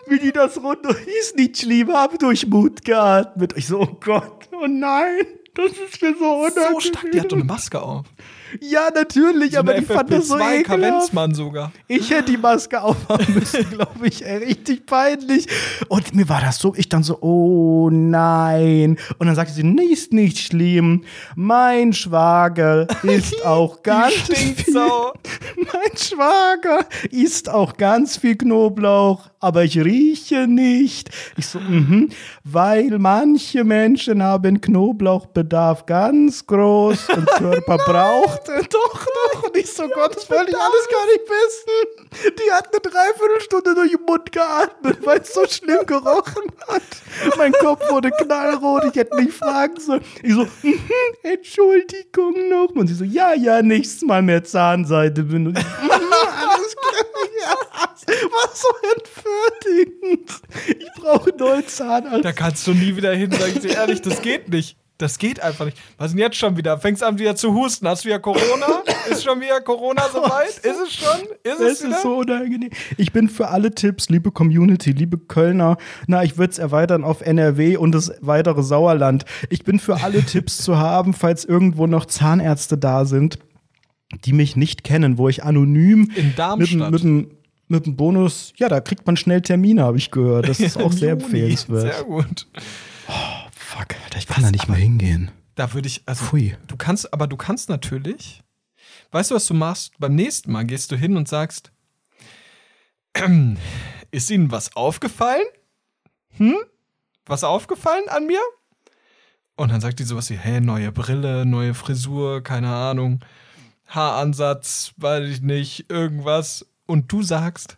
Wie die das runter. Ist nicht schlimm, hab durch Mut geatmet. Ich so, oh Gott, oh nein. Das ist mir so unangenehm. So stark, die hat doch eine Maske auf. Ja, natürlich, aber die fand das so FFP2 ekelhaft. Sogar. Ich hätte die Maske aufhaben müssen, glaube ich. Ey, richtig peinlich. Und mir war das so, ich dann so, oh nein. Und dann sagte sie, nee, ist nicht schlimm. Mein Schwager ist auch ganz viel, so. Mein Schwager isst auch ganz viel Knoblauch, aber ich rieche nicht. Ich so, mhm, weil manche Menschen haben Knoblauchbedarf ganz groß und Körper braucht. äh, Doch, doch. Und ich so, Gott, das wollte ich alles gar nicht wissen. Die hat eine Dreiviertelstunde durch den Mund geatmet, weil es so schlimm gerochen hat. Mein Kopf wurde knallrot, ich hätte nicht fragen sollen. Ich so, mhm, Entschuldigung noch. Und sie so, ja, ja, nächstes Mal mehr Zahnseide benutzen. Alles klar, ja. War so entwürdigend. Ich brauche einen neuen Zahnarzt. Da kannst du nie wieder hin, sag ich dir ehrlich, das geht nicht. Das geht einfach nicht. Was ist denn jetzt schon wieder? Fängst an wieder zu husten? Hast du wieder Corona? Ist schon wieder Corona soweit? Ist es schon? Ist es, Es wieder? ist so unangenehm. Ich bin für alle Tipps, liebe Community, liebe Kölner, na, ich würde es erweitern auf NRW und das weitere Sauerland. Ich bin für alle Tipps zu haben, falls irgendwo noch Zahnärzte da sind, die mich nicht kennen, wo ich anonym In mit, Darmstadt. mit, mit, mit einem Bonus, ja, da kriegt man schnell Termine, habe ich gehört. Das ist auch sehr empfehlenswert. Sehr gut. Fuck, Alter, ich kann da nicht mal hingehen. Da würde ich, also, Pfui. du kannst, aber du kannst natürlich, weißt du, was du machst? Beim nächsten Mal gehst du hin und sagst, ist Ihnen was aufgefallen? Hm? Was aufgefallen an mir? Und dann sagt die sowas wie, hey, neue Brille, neue Frisur, keine Ahnung, Haaransatz, weiß ich nicht, irgendwas. Und du sagst,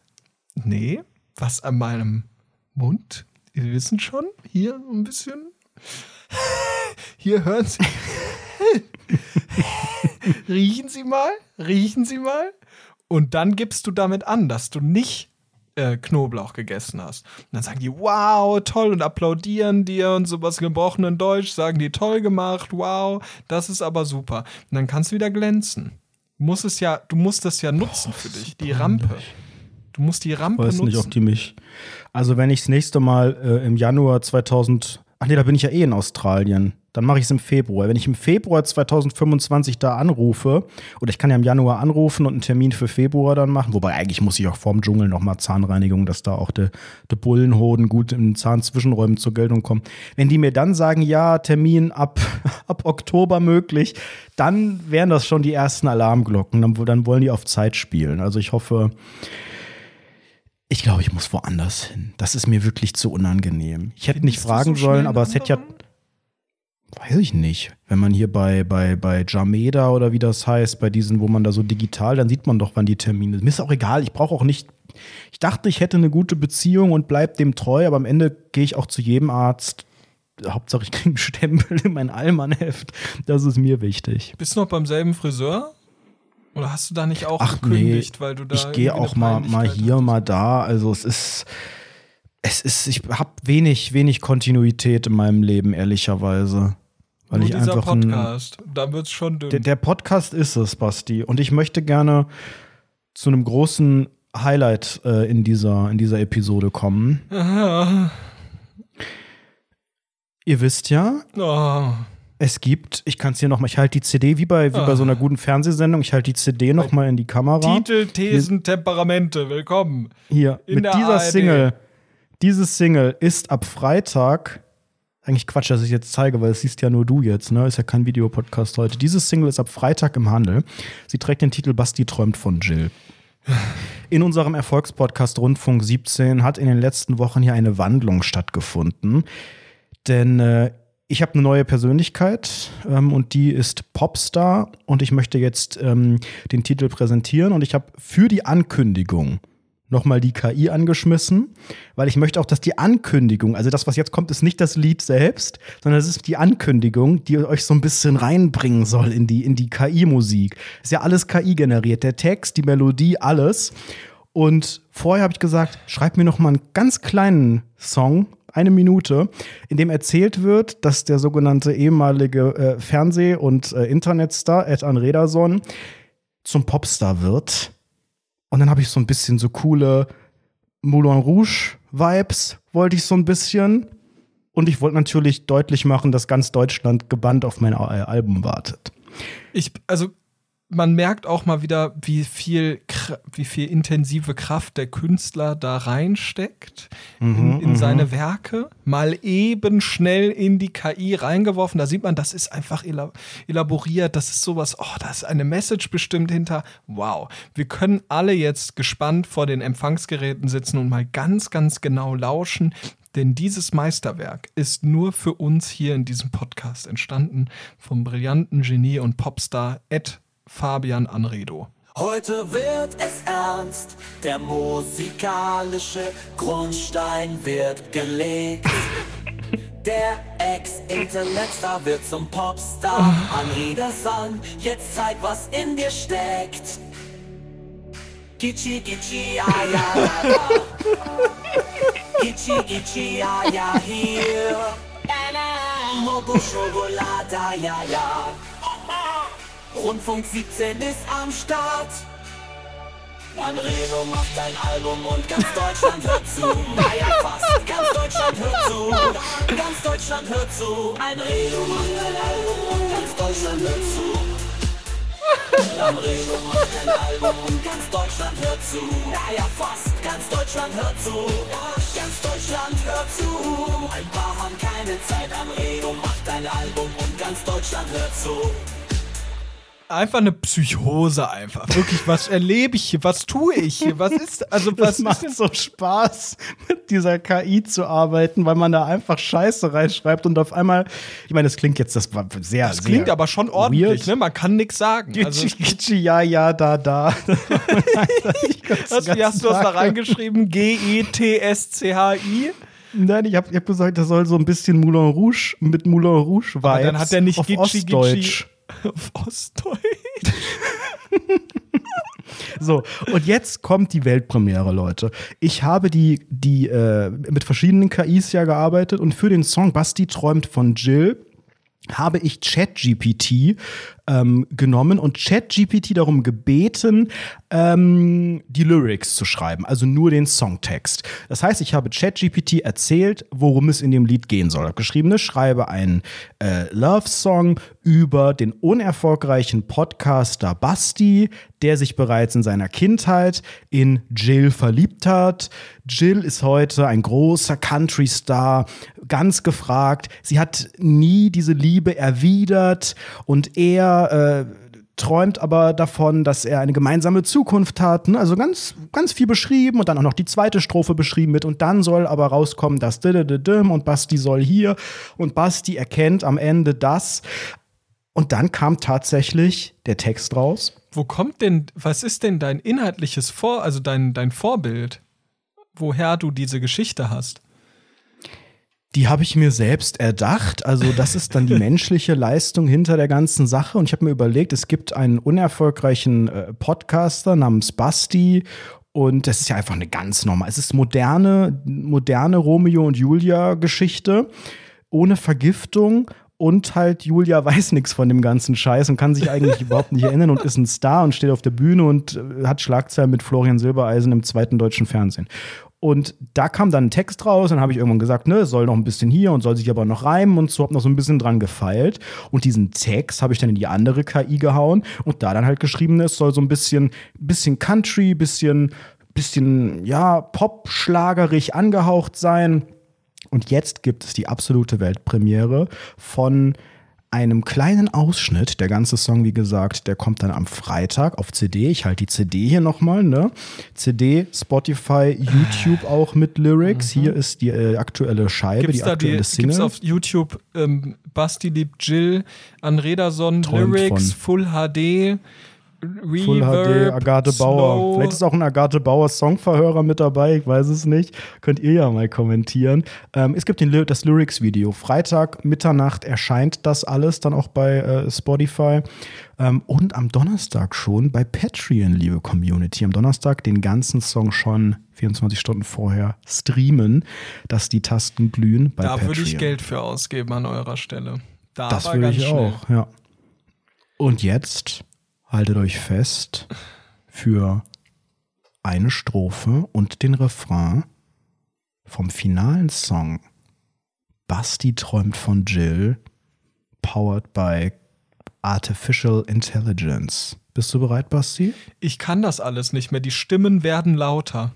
nee, was an meinem Mund? Sie wissen schon, hier ein bisschen. Hier hören Sie. riechen Sie mal, riechen Sie mal. Und dann gibst du damit an, dass du nicht äh, Knoblauch gegessen hast. Und dann sagen die, wow, toll und applaudieren dir und sowas gebrochenen Deutsch, sagen die, toll gemacht, wow, das ist aber super. Und dann kannst du wieder glänzen. Du musst es ja, du musst das ja nutzen für dich, die Rampe. Du musst die Rampe weiß nutzen. nicht, ob die mich. Also, wenn ich das nächste Mal äh, im Januar 2000. Ach nee, da bin ich ja eh in Australien. Dann mache ich es im Februar. Wenn ich im Februar 2025 da anrufe, oder ich kann ja im Januar anrufen und einen Termin für Februar dann machen, wobei eigentlich muss ich auch vorm Dschungel nochmal Zahnreinigung, dass da auch der de Bullenhoden gut in Zahnzwischenräumen zur Geltung kommen. Wenn die mir dann sagen, ja, Termin ab, ab Oktober möglich, dann wären das schon die ersten Alarmglocken. Dann, dann wollen die auf Zeit spielen. Also ich hoffe, ich glaube, ich muss woanders hin. Das ist mir wirklich zu unangenehm. Ich hätte nicht Findest fragen so sollen, aber es hätte ja. Weiß ich nicht. Wenn man hier bei, bei, bei Jameda oder wie das heißt, bei diesen, wo man da so digital, dann sieht man doch, wann die Termine sind. Mir ist auch egal, ich brauche auch nicht. Ich dachte, ich hätte eine gute Beziehung und bleib dem treu, aber am Ende gehe ich auch zu jedem Arzt. Hauptsache, ich kriege einen Stempel in mein Allmannheft. Das ist mir wichtig. Bist du noch beim selben Friseur? Oder hast du da nicht auch Ach nee, gekündigt, weil du da ich gehe auch mal, mal hier, hattest? mal da. Also es ist, es ist, ich habe wenig, wenig Kontinuität in meinem Leben, ehrlicherweise. Weil Nur ich dieser einfach ein, Podcast. Da wird's schon dünn. der, der Podcast ist es, Basti. Und ich möchte gerne zu einem großen Highlight äh, in, dieser, in dieser Episode kommen. Aha. Ihr wisst ja, Oh. Es gibt, ich kann es hier nochmal, ich halte die CD wie bei, wie bei so einer guten Fernsehsendung, ich halte die CD nochmal in die Kamera. Titel, Thesen, Temperamente. Willkommen. Hier, In mit dieser ARD. Single. Diese Single ist ab Freitag. Eigentlich Quatsch, dass ich jetzt zeige, weil es siehst ja nur du jetzt, ne? Ist ja kein Videopodcast heute. Diese Single ist ab Freitag im Handel. Sie trägt den Titel Basti träumt von Jill. In unserem Erfolgspodcast Rundfunk 17 hat in den letzten Wochen hier eine Wandlung stattgefunden. Denn äh, ich habe eine neue Persönlichkeit ähm, und die ist Popstar und ich möchte jetzt ähm, den Titel präsentieren und ich habe für die Ankündigung nochmal die KI angeschmissen, weil ich möchte auch, dass die Ankündigung, also das, was jetzt kommt, ist nicht das Lied selbst, sondern es ist die Ankündigung, die euch so ein bisschen reinbringen soll in die, in die KI-Musik. Ist ja alles KI generiert, der Text, die Melodie, alles. Und vorher habe ich gesagt, schreib mir noch mal einen ganz kleinen Song, eine Minute, in dem erzählt wird, dass der sogenannte ehemalige äh, Fernseh- und äh, Internetstar Ed Anrederson zum Popstar wird. Und dann habe ich so ein bisschen so coole Moulin Rouge Vibes, wollte ich so ein bisschen. Und ich wollte natürlich deutlich machen, dass ganz Deutschland gebannt auf mein Al- Album wartet. Ich, also man merkt auch mal wieder, wie viel, wie viel intensive Kraft der Künstler da reinsteckt in, in seine Werke. Mal eben schnell in die KI reingeworfen. Da sieht man, das ist einfach ela- elaboriert. Das ist sowas, oh, da ist eine Message bestimmt hinter. Wow. Wir können alle jetzt gespannt vor den Empfangsgeräten sitzen und mal ganz, ganz genau lauschen. Denn dieses Meisterwerk ist nur für uns hier in diesem Podcast entstanden vom brillanten Genie und Popstar Ed Fabian Anredo. Heute wird es ernst, der musikalische Grundstein wird gelegt. Der Ex-Internetstar wird zum Popstar. Anrieder Song, jetzt zeig, was in dir steckt. Gitschi, Gitschi, ja, ja, ja. Gitschi, Gitschi, ja, ja, hier. Mogo Schokolade, ja, ja. Rundfunk 17 ist am Start. Anredo macht ein Album und ganz Deutschland hört zu. Naja, fast ganz Deutschland hört zu. Ganz Deutschland hört zu. Anredo macht ein Album und ganz Deutschland hört zu. Anredo macht ein Album und ganz Deutschland hört zu. Naja, fast ganz Deutschland hört zu. Ganz Deutschland hört zu. Ein paar haben keine Zeit. Anredo macht ein Album und ganz Deutschland hört zu. Einfach eine Psychose einfach. Wirklich, was erlebe ich hier? Was tue ich hier? Was ist, also Das was ist macht so Spaß, mit dieser KI zu arbeiten, weil man da einfach Scheiße reinschreibt und auf einmal, ich meine, das klingt jetzt, das war sehr, Das klingt aber schon ordentlich, weird. ne? Man kann nichts sagen. Also, Gitschi, Gitschi, ja, ja, da, da. was, wie hast du das da reingeschrieben? G-E-T-S-C-H-I? Nein, ich habe hab gesagt, das soll so ein bisschen Moulin Rouge mit Moulin Rouge Vibes Aber dann hat er nicht auf Gitschi, Ostdeutsch. Gitschi auf Ostdeutsch. So, und jetzt kommt die Weltpremiere, Leute. Ich habe die, die äh, mit verschiedenen KIs ja gearbeitet und für den Song Basti träumt von Jill habe ich ChatGPT ähm, genommen und ChatGPT darum gebeten, ähm, die Lyrics zu schreiben, also nur den Songtext. Das heißt, ich habe ChatGPT erzählt, worum es in dem Lied gehen soll. Ich habe geschrieben, ne, schreibe einen äh, Love-Song über den unerfolgreichen Podcaster Basti, der sich bereits in seiner Kindheit in Jill verliebt hat. Jill ist heute ein großer Country-Star, ganz gefragt. Sie hat nie diese Liebe erwidert und er äh, träumt aber davon, dass er eine gemeinsame Zukunft hat. Ne? Also ganz, ganz viel beschrieben und dann auch noch die zweite Strophe beschrieben mit und dann soll aber rauskommen, dass und Basti soll hier und Basti erkennt am Ende das. Und dann kam tatsächlich der Text raus. Wo kommt denn, was ist denn dein inhaltliches Vor, also dein, dein Vorbild? Woher du diese Geschichte hast? Die habe ich mir selbst erdacht. Also das ist dann die menschliche Leistung hinter der ganzen Sache. Und ich habe mir überlegt, es gibt einen unerfolgreichen äh, Podcaster namens Basti. Und das ist ja einfach eine ganz normal. Es ist moderne, moderne Romeo und Julia Geschichte ohne Vergiftung. Und halt Julia weiß nichts von dem ganzen Scheiß und kann sich eigentlich überhaupt nicht erinnern und ist ein Star und steht auf der Bühne und äh, hat Schlagzeilen mit Florian Silbereisen im zweiten deutschen Fernsehen. Und da kam dann ein Text raus, dann habe ich irgendwann gesagt, ne, es soll noch ein bisschen hier und soll sich aber noch reimen und so, habe noch so ein bisschen dran gefeilt. Und diesen Text habe ich dann in die andere KI gehauen und da dann halt geschrieben, es soll so ein bisschen, bisschen Country, bisschen, bisschen, ja, Pop-schlagerig angehaucht sein. Und jetzt gibt es die absolute Weltpremiere von einem kleinen Ausschnitt. Der ganze Song, wie gesagt, der kommt dann am Freitag auf CD. Ich halte die CD hier nochmal, ne? CD, Spotify, YouTube auch mit Lyrics. Hier ist die äh, aktuelle Scheibe, Gibt's die da die, aktuelle gibt's Single. auf YouTube ähm, Basti liebt Jill, Anrederson, Lyrics, von. Full HD, Reverb, Full HD, Agathe Bauer. Slow. Vielleicht ist auch ein Agathe Bauer Songverhörer mit dabei, ich weiß es nicht. Könnt ihr ja mal kommentieren. Ähm, es gibt den, das Lyrics-Video. Freitag, Mitternacht erscheint das alles dann auch bei äh, Spotify. Ähm, und am Donnerstag schon bei Patreon, liebe Community. Am Donnerstag den ganzen Song schon 24 Stunden vorher streamen, dass die Tasten glühen bei da Patreon. würde ich Geld für ausgeben an eurer Stelle. Da Das würde ich schnell. auch, ja. Und jetzt haltet euch fest für eine Strophe und den Refrain vom finalen Song Basti träumt von Jill, powered by Artificial Intelligence. Bist du bereit, Basti? Ich kann das alles nicht mehr. Die Stimmen werden lauter.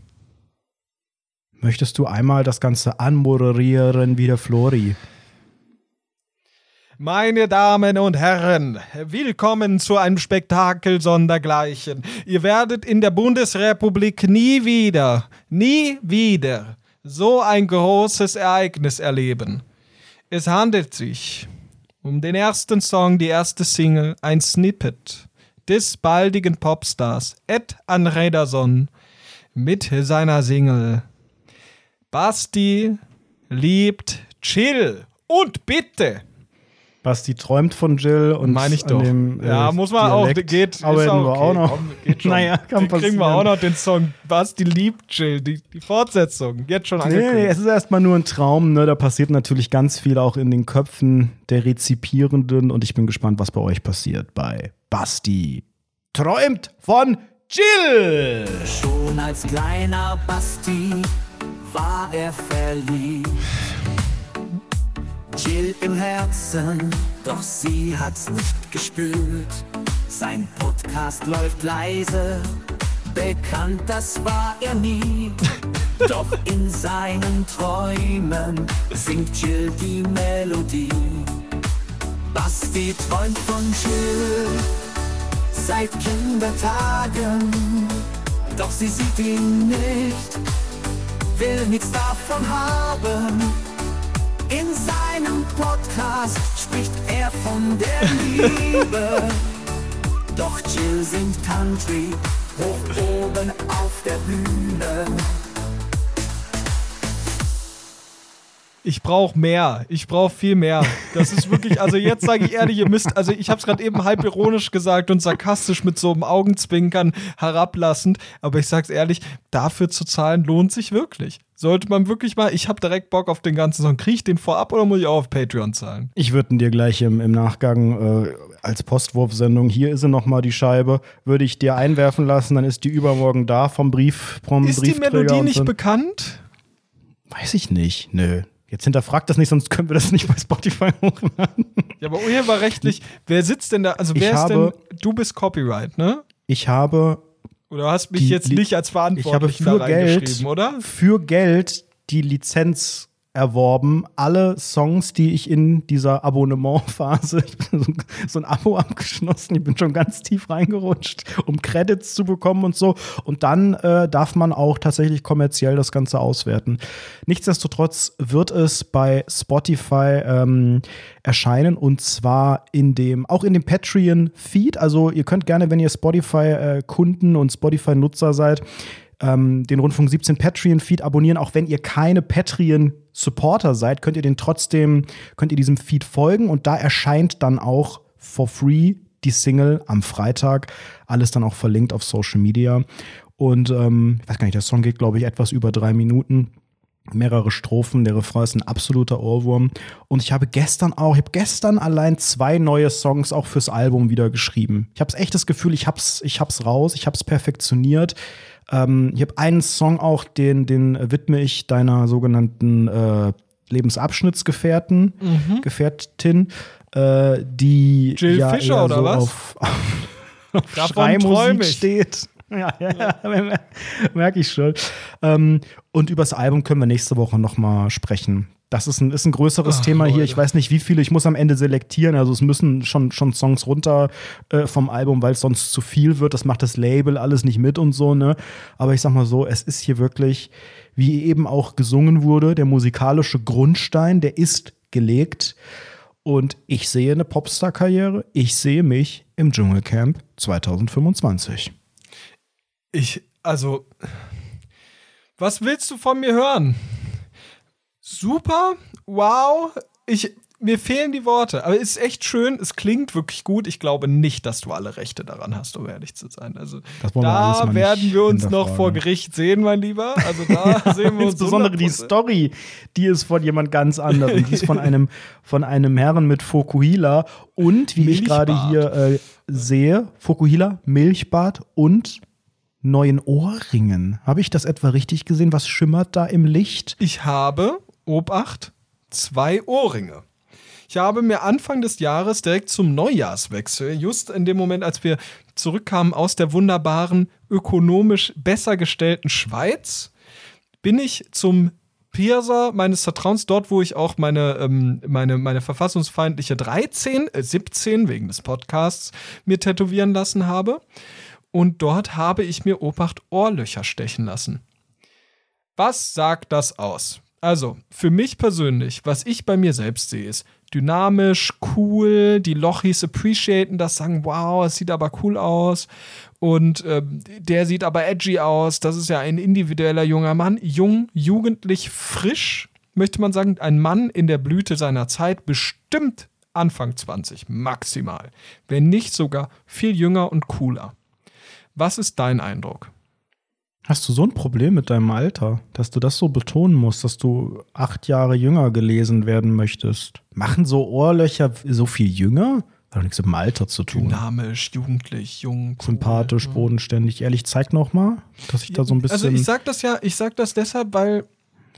Möchtest du einmal das Ganze anmoderieren wie der Flori? Meine Damen und Herren, willkommen zu einem Spektakel sondergleichen. Ihr werdet in der Bundesrepublik nie wieder, nie wieder so ein großes Ereignis erleben. Es handelt sich um den ersten Song, die erste Single, ein Snippet des baldigen Popstars Ed Anrederson mit seiner Single Basti liebt Chill. Und bitte, Basti träumt von Jill und meine ich doch. Dem, äh, ja, muss man Dialekt auch, geht. Aber ist wir okay. auch noch. Komm, geht schon. Naja, kann Den kriegen wir auch noch den Song Basti liebt Chill, die, die Fortsetzung. Jetzt schon Nee, angekündigt. nee, es ist erstmal nur ein Traum, ne? Da passiert natürlich ganz viel auch in den Köpfen der Rezipierenden und ich bin gespannt, was bei euch passiert bei Basti. Träumt von Jill! Schon als kleiner Basti war er verliebt. Jill im Herzen, doch sie hat's nicht gespürt. Sein Podcast läuft leise, bekannt, das war er nie. Doch in seinen Träumen singt Jill die Melodie. Basti träumt von Jill seit Kindertagen. Doch sie sieht ihn nicht, will nichts davon haben. In seinem Podcast spricht er von der Liebe. Doch Jill singt Country hoch oben auf der Bühne. Ich brauche mehr. Ich brauche viel mehr. Das ist wirklich, also jetzt sage ich ehrlich, ihr müsst, also ich habe es gerade eben halb ironisch gesagt und sarkastisch mit so einem Augenzwinkern herablassend, aber ich sag's ehrlich, dafür zu zahlen lohnt sich wirklich. Sollte man wirklich mal, ich habe direkt Bock auf den ganzen Song. Kriege ich den vorab oder muss ich auch auf Patreon zahlen? Ich würde dir gleich im, im Nachgang äh, als Postwurfsendung, hier ist sie nochmal die Scheibe, würde ich dir einwerfen lassen, dann ist die übermorgen da vom Brief, vom Ist die Melodie nicht bekannt? Weiß ich nicht, nö. Jetzt hinterfragt das nicht, sonst können wir das nicht bei Spotify hochladen. Ja, aber urheberrechtlich, wer sitzt denn da? Also Ich wer ist habe- denn, du bist Copyright, ne? Ich habe Oder hast mich jetzt nicht als Ich habe für da Geld, reingeschrieben, oder? für Geld die Lizenz erworben, alle Songs, die ich in dieser Abonnementphase, ich bin so, ein Abo abgeschlossen, ich bin schon ganz tief reingerutscht, um Credits zu bekommen und so. Und dann äh, darf man auch tatsächlich kommerziell das Ganze auswerten. Nichtsdestotrotz wird es bei Spotify ähm, erscheinen und zwar in dem, auch in dem Patreon-Feed. Also ihr könnt gerne, wenn ihr Spotify-Kunden und Spotify-Nutzer seid, ähm, den Rundfunk 17 Patreon-Feed abonnieren. Auch wenn ihr keine Patreon-Supporter seid, könnt ihr den trotzdem, könnt ihr diesem Feed folgen und da erscheint dann auch for free die Single am Freitag. Alles dann auch verlinkt auf Social Media. Und ähm, ich weiß gar nicht, der Song geht, glaube ich, etwas über drei Minuten mehrere Strophen. Der Refrain ist ein absoluter Ohrwurm. Und ich habe gestern auch, ich habe gestern allein zwei neue Songs auch fürs Album wieder geschrieben. Ich habe echt das Gefühl, ich hab's, ich hab's raus, ich hab's perfektioniert. Ähm, ich habe einen Song auch, den, den widme ich deiner sogenannten äh, Lebensabschnittsgefährten, Gefährtin, äh, die Jill ja Fischer oder so was? auf, auf Schreimusik steht. Ja, ja, ja, merke ich schon. Ähm, und übers Album können wir nächste Woche noch mal sprechen. Das ist ein, ist ein größeres Ach, Thema hier. Leute. Ich weiß nicht, wie viele. Ich muss am Ende selektieren. Also es müssen schon, schon Songs runter äh, vom Album, weil es sonst zu viel wird. Das macht das Label alles nicht mit und so. Ne? Aber ich sag mal so, es ist hier wirklich, wie eben auch gesungen wurde, der musikalische Grundstein, der ist gelegt. Und ich sehe eine Popstar-Karriere. Ich sehe mich im Dschungelcamp 2025. Ich, also, was willst du von mir hören? Super, wow, ich, mir fehlen die Worte, aber es ist echt schön, es klingt wirklich gut. Ich glaube nicht, dass du alle Rechte daran hast, um ehrlich zu sein. Also, da werden wir uns noch vor Gericht sehen, mein Lieber. Also, da sehen wir uns Insbesondere die 100%. Story, die ist von jemand ganz anderem. Die ist von einem, von einem Herrn mit Fokuhila und, wie ich Milchbart. gerade hier äh, sehe, Fokuhila, Milchbart und neuen Ohrringen. Habe ich das etwa richtig gesehen? Was schimmert da im Licht? Ich habe, Obacht, zwei Ohrringe. Ich habe mir Anfang des Jahres direkt zum Neujahrswechsel, just in dem Moment, als wir zurückkamen aus der wunderbaren, ökonomisch besser gestellten Schweiz, bin ich zum Piercer meines Vertrauens, dort, wo ich auch meine, ähm, meine, meine verfassungsfeindliche 13, äh, 17 wegen des Podcasts mir tätowieren lassen habe. Und dort habe ich mir Obacht Ohrlöcher stechen lassen. Was sagt das aus? Also, für mich persönlich, was ich bei mir selbst sehe, ist dynamisch, cool, die Lochis appreciaten das, sagen, wow, es sieht aber cool aus. Und ähm, der sieht aber edgy aus. Das ist ja ein individueller junger Mann. Jung, jugendlich, frisch, möchte man sagen. Ein Mann in der Blüte seiner Zeit, bestimmt Anfang 20, maximal. Wenn nicht sogar viel jünger und cooler. Was ist dein Eindruck? Hast du so ein Problem mit deinem Alter, dass du das so betonen musst, dass du acht Jahre jünger gelesen werden möchtest? Machen so Ohrlöcher so viel jünger? Hat doch nichts mit dem Alter zu tun. Dynamisch, jugendlich, jung, cool. Sympathisch, bodenständig. Ehrlich, zeig noch mal, dass ich da so ein bisschen. Also ich sag das ja, ich sag das deshalb, weil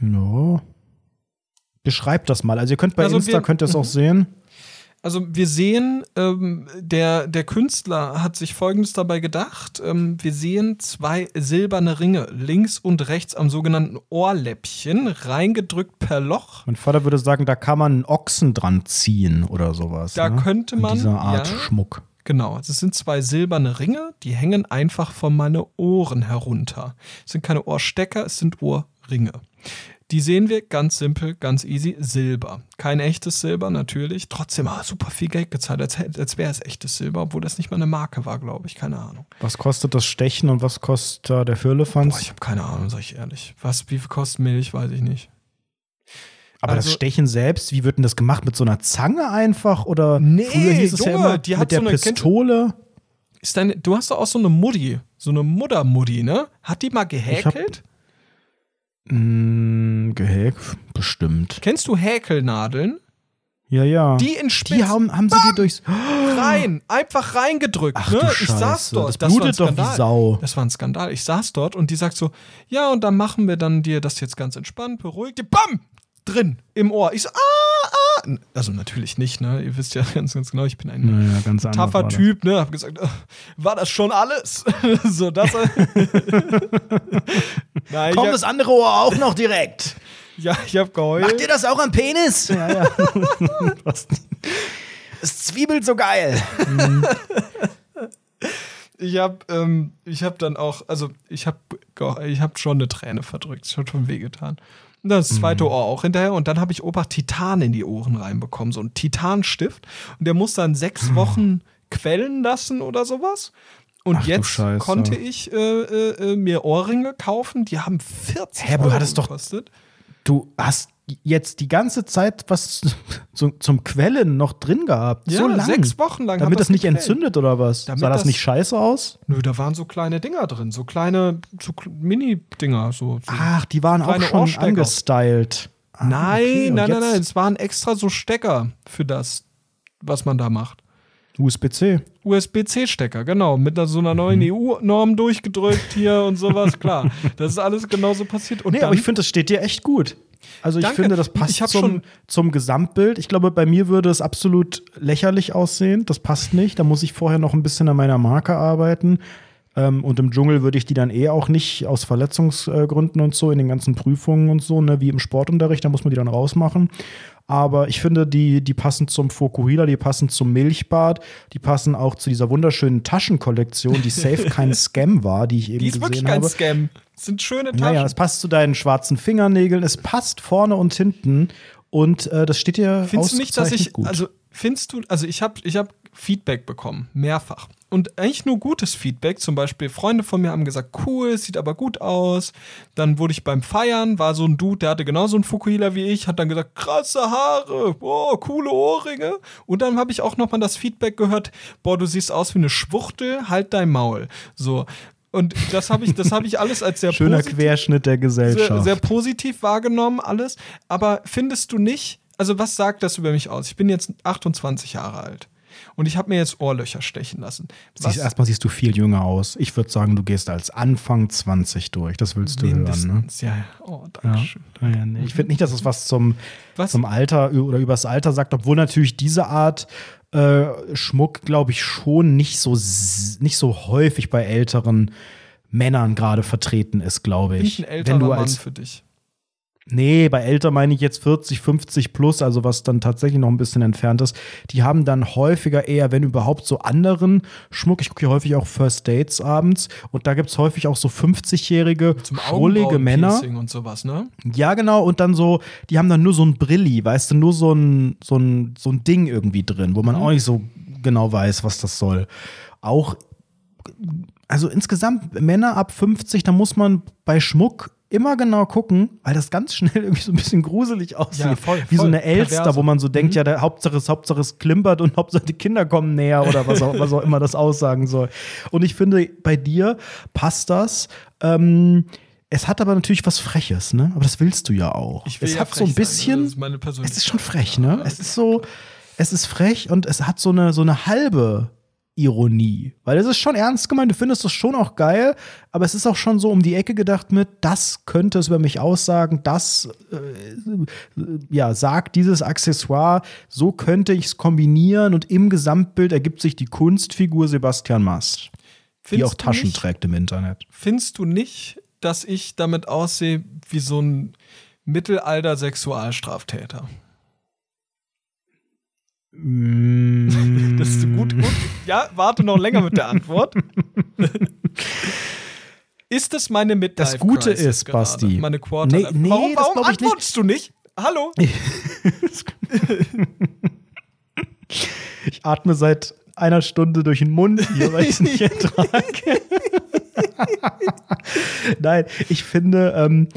ja. Beschreib das mal. Also ihr könnt bei Also Insta wir- könnt ihr es auch Mhm. sehen. Also wir sehen, ähm, der, der Künstler hat sich Folgendes dabei gedacht. Ähm, wir sehen zwei silberne Ringe links und rechts am sogenannten Ohrläppchen, reingedrückt per Loch. Mein Vater würde sagen, da kann man einen Ochsen dran ziehen oder sowas. Da ne? könnte An man, Dieser Art ja. Schmuck. Genau, es sind zwei silberne Ringe, die hängen einfach von meine Ohren herunter. Es sind keine Ohrstecker, es sind Ohrringe. Die sehen wir ganz simpel, ganz easy, Silber. Kein echtes Silber natürlich, trotzdem ah, super viel Geld gezahlt, als, als wäre es echtes Silber, obwohl das nicht mal eine Marke war, glaube ich, keine Ahnung. Was kostet das Stechen und was kostet der Firlefanz? Boah, ich habe keine Ahnung, sag ich ehrlich. Was, wie viel kostet Milch, weiß ich nicht. Aber das also- Stechen selbst, wie wird denn das gemacht? Mit so einer Zange einfach? Oder Nee, früher hieß es ja Junge, immer die hat mit der so eine- Pistole? Ist deine, du hast doch auch so eine Mutti, so eine Muttermutti, ne? Hat die mal gehäkelt? Hm, Gehäk, bestimmt. Kennst du Häkelnadeln? Ja, ja. Die in Spitz Die haben, haben sie die durchs. rein, einfach reingedrückt. Ach ne? du ich saß dort. das war ein blutet doch wie Skandal. Sau. Das war ein Skandal. Ich saß dort und die sagt so, ja, und dann machen wir dann dir das jetzt ganz entspannt, beruhigt. Bam! Drin, im Ohr. Ich so, ah, ah. Also natürlich nicht, ne? Ihr wisst ja ganz, ganz genau, ich bin ein Naja, ganz taffer. Typ, ne? Hab gesagt, war das schon alles? so, das. Nein, Kommt ich das hab, andere Ohr auch noch direkt? ja, ich hab geheult. Macht ihr das auch am Penis? Ja, ja. Es zwiebelt so geil. Ich habe ähm, ich hab dann auch, also ich habe ich hab schon eine Träne verdrückt. Es hat schon wehgetan. Dann das zweite Ohr auch hinterher. Und dann habe ich Opa Titan in die Ohren reinbekommen. So ein Titanstift. Und der muss dann sechs Wochen quellen lassen oder sowas. Und Ach jetzt konnte ich äh, äh, äh, mir Ohrringe kaufen. Die haben 40 Hä, aber du Euro hattest doch- gekostet. Du hast jetzt die ganze Zeit was zu, zum Quellen noch drin gehabt. Ja, so lang. sechs Wochen lang. Damit das nicht gequellt. entzündet oder was? Damit Sah das das- nicht scheiße aus? Nö, da waren so kleine Dinger drin. So kleine, so Mini-Dinger. So, so Ach, die waren auch schon Ohrstecker. angestylt. Ah, Nein, okay, nein, nein, nein. Es waren extra so Stecker für das, was man da macht. USB-C. USB-C-Stecker, genau. Mit so einer neuen Mhm. EU-Norm durchgedrückt hier und sowas, klar. Das ist alles genauso passiert. Und Nee, dann, aber ich finde, das steht dir echt gut. Also ich Danke. finde, das passt zum, schon- zum Gesamtbild. Ich glaube, bei mir würde es absolut lächerlich aussehen. Das passt nicht. Da muss ich vorher noch ein bisschen an meiner Marke arbeiten. Ähm, und im Dschungel würde ich die dann eh auch nicht aus Verletzungsgründen und so in den ganzen Prüfungen und so, ne, wie im Sportunterricht, da muss man die dann rausmachen. Aber ich finde, die, die passen zum Fokuhila, die passen zum Milchbad, die passen auch zu dieser wunderschönen Taschenkollektion, die safe kein Scam war, die ich eben die ist gesehen wirklich kein habe. Scam. Das sind schöne Taschen. Naja, es passt zu deinen schwarzen Fingernägeln, es passt vorne und hinten und äh, das steht dir Findest du nicht, dass ich, gut. also findest du, also ich habe ich hab Feedback bekommen, mehrfach. Und eigentlich nur gutes Feedback. Zum Beispiel Freunde von mir haben gesagt, cool, sieht aber gut aus. Dann wurde ich beim Feiern, war so ein Dude, der hatte genauso einen Fukuhila wie ich, hat dann gesagt, krasse Haare, boah, coole Ohrringe. Und dann habe ich auch nochmal das Feedback gehört, boah, du siehst aus wie eine Schwuchtel, halt dein Maul. So. Und das habe ich, das habe ich alles als sehr Schöner positiv Querschnitt der Gesellschaft. sehr, sehr positiv wahrgenommen, alles. Aber findest du nicht, also was sagt das über mich aus? Ich bin jetzt 28 Jahre alt. Und ich habe mir jetzt Ohrlöcher stechen lassen. Siehst, erstmal siehst du viel jünger aus. Ich würde sagen, du gehst als Anfang 20 durch. Das willst du hören, ne? mindestens, ja, ja. Oh, danke schön. Ja, ja, nee. Ich finde nicht, dass es was zum, Was? zum Alter oder übers Alter sagt, obwohl natürlich diese Art äh, Schmuck, glaube ich, schon nicht so, nicht so häufig bei älteren Männern gerade vertreten ist, glaube Bin ich. ich ein älterer Wenn du Mann als, für dich? Nee, bei älter meine ich jetzt 40, 50 plus, also was dann tatsächlich noch ein bisschen entfernt ist. Die haben dann häufiger eher, wenn überhaupt, so anderen Schmuck. Ich gucke hier häufig auch First Dates abends und da gibt es häufig auch so 50-jährige, Zum schrullige Männer. Und sowas, ne? Ja, genau, und dann so, die haben dann nur so ein Brilli, weißt du, nur so ein, so ein, so ein Ding irgendwie drin, wo man auch nicht so genau weiß, was das soll. Auch, also insgesamt Männer ab 50, da muss man bei Schmuck immer genau gucken, weil das ganz schnell irgendwie so ein bisschen gruselig aussieht. Ja, voll, Wie so eine Elster, Perverse. wo man so denkt, ja, der Hauptsache ist, Hauptsache es klimpert und Hauptsache die Kinder kommen näher oder was auch, was auch immer das aussagen soll. Und ich finde, bei dir passt das. Ähm, es hat aber natürlich was Freches, ne? Aber das willst du ja auch. Ich will es ja hat so ein sein, bisschen. Das ist meine es ist schon frech, ne? Es ist so, es ist frech und es hat so eine, so eine halbe Ironie. Weil es ist schon ernst gemeint, du findest es schon auch geil, aber es ist auch schon so um die Ecke gedacht mit, das könnte es über mich aussagen, das äh, ja, sagt dieses Accessoire, so könnte ich es kombinieren und im Gesamtbild ergibt sich die Kunstfigur Sebastian Mast, die Findest auch du Taschen nicht- trägt im Internet. Findest du nicht, dass ich damit aussehe wie so ein Mittelalter-Sexualstraftäter? Mm. Das ist gut, gut. Ja, warte noch länger mit der Antwort. ist das meine Midlife Das Gute Crisis ist, gerade? Basti. Meine Quarter Nee, nee, warum das warum ich nicht. antwortest du nicht? Hallo? Ich atme seit einer Stunde durch den Mund hier, weil ich es nicht ertrage. Nein, ich finde, ähm,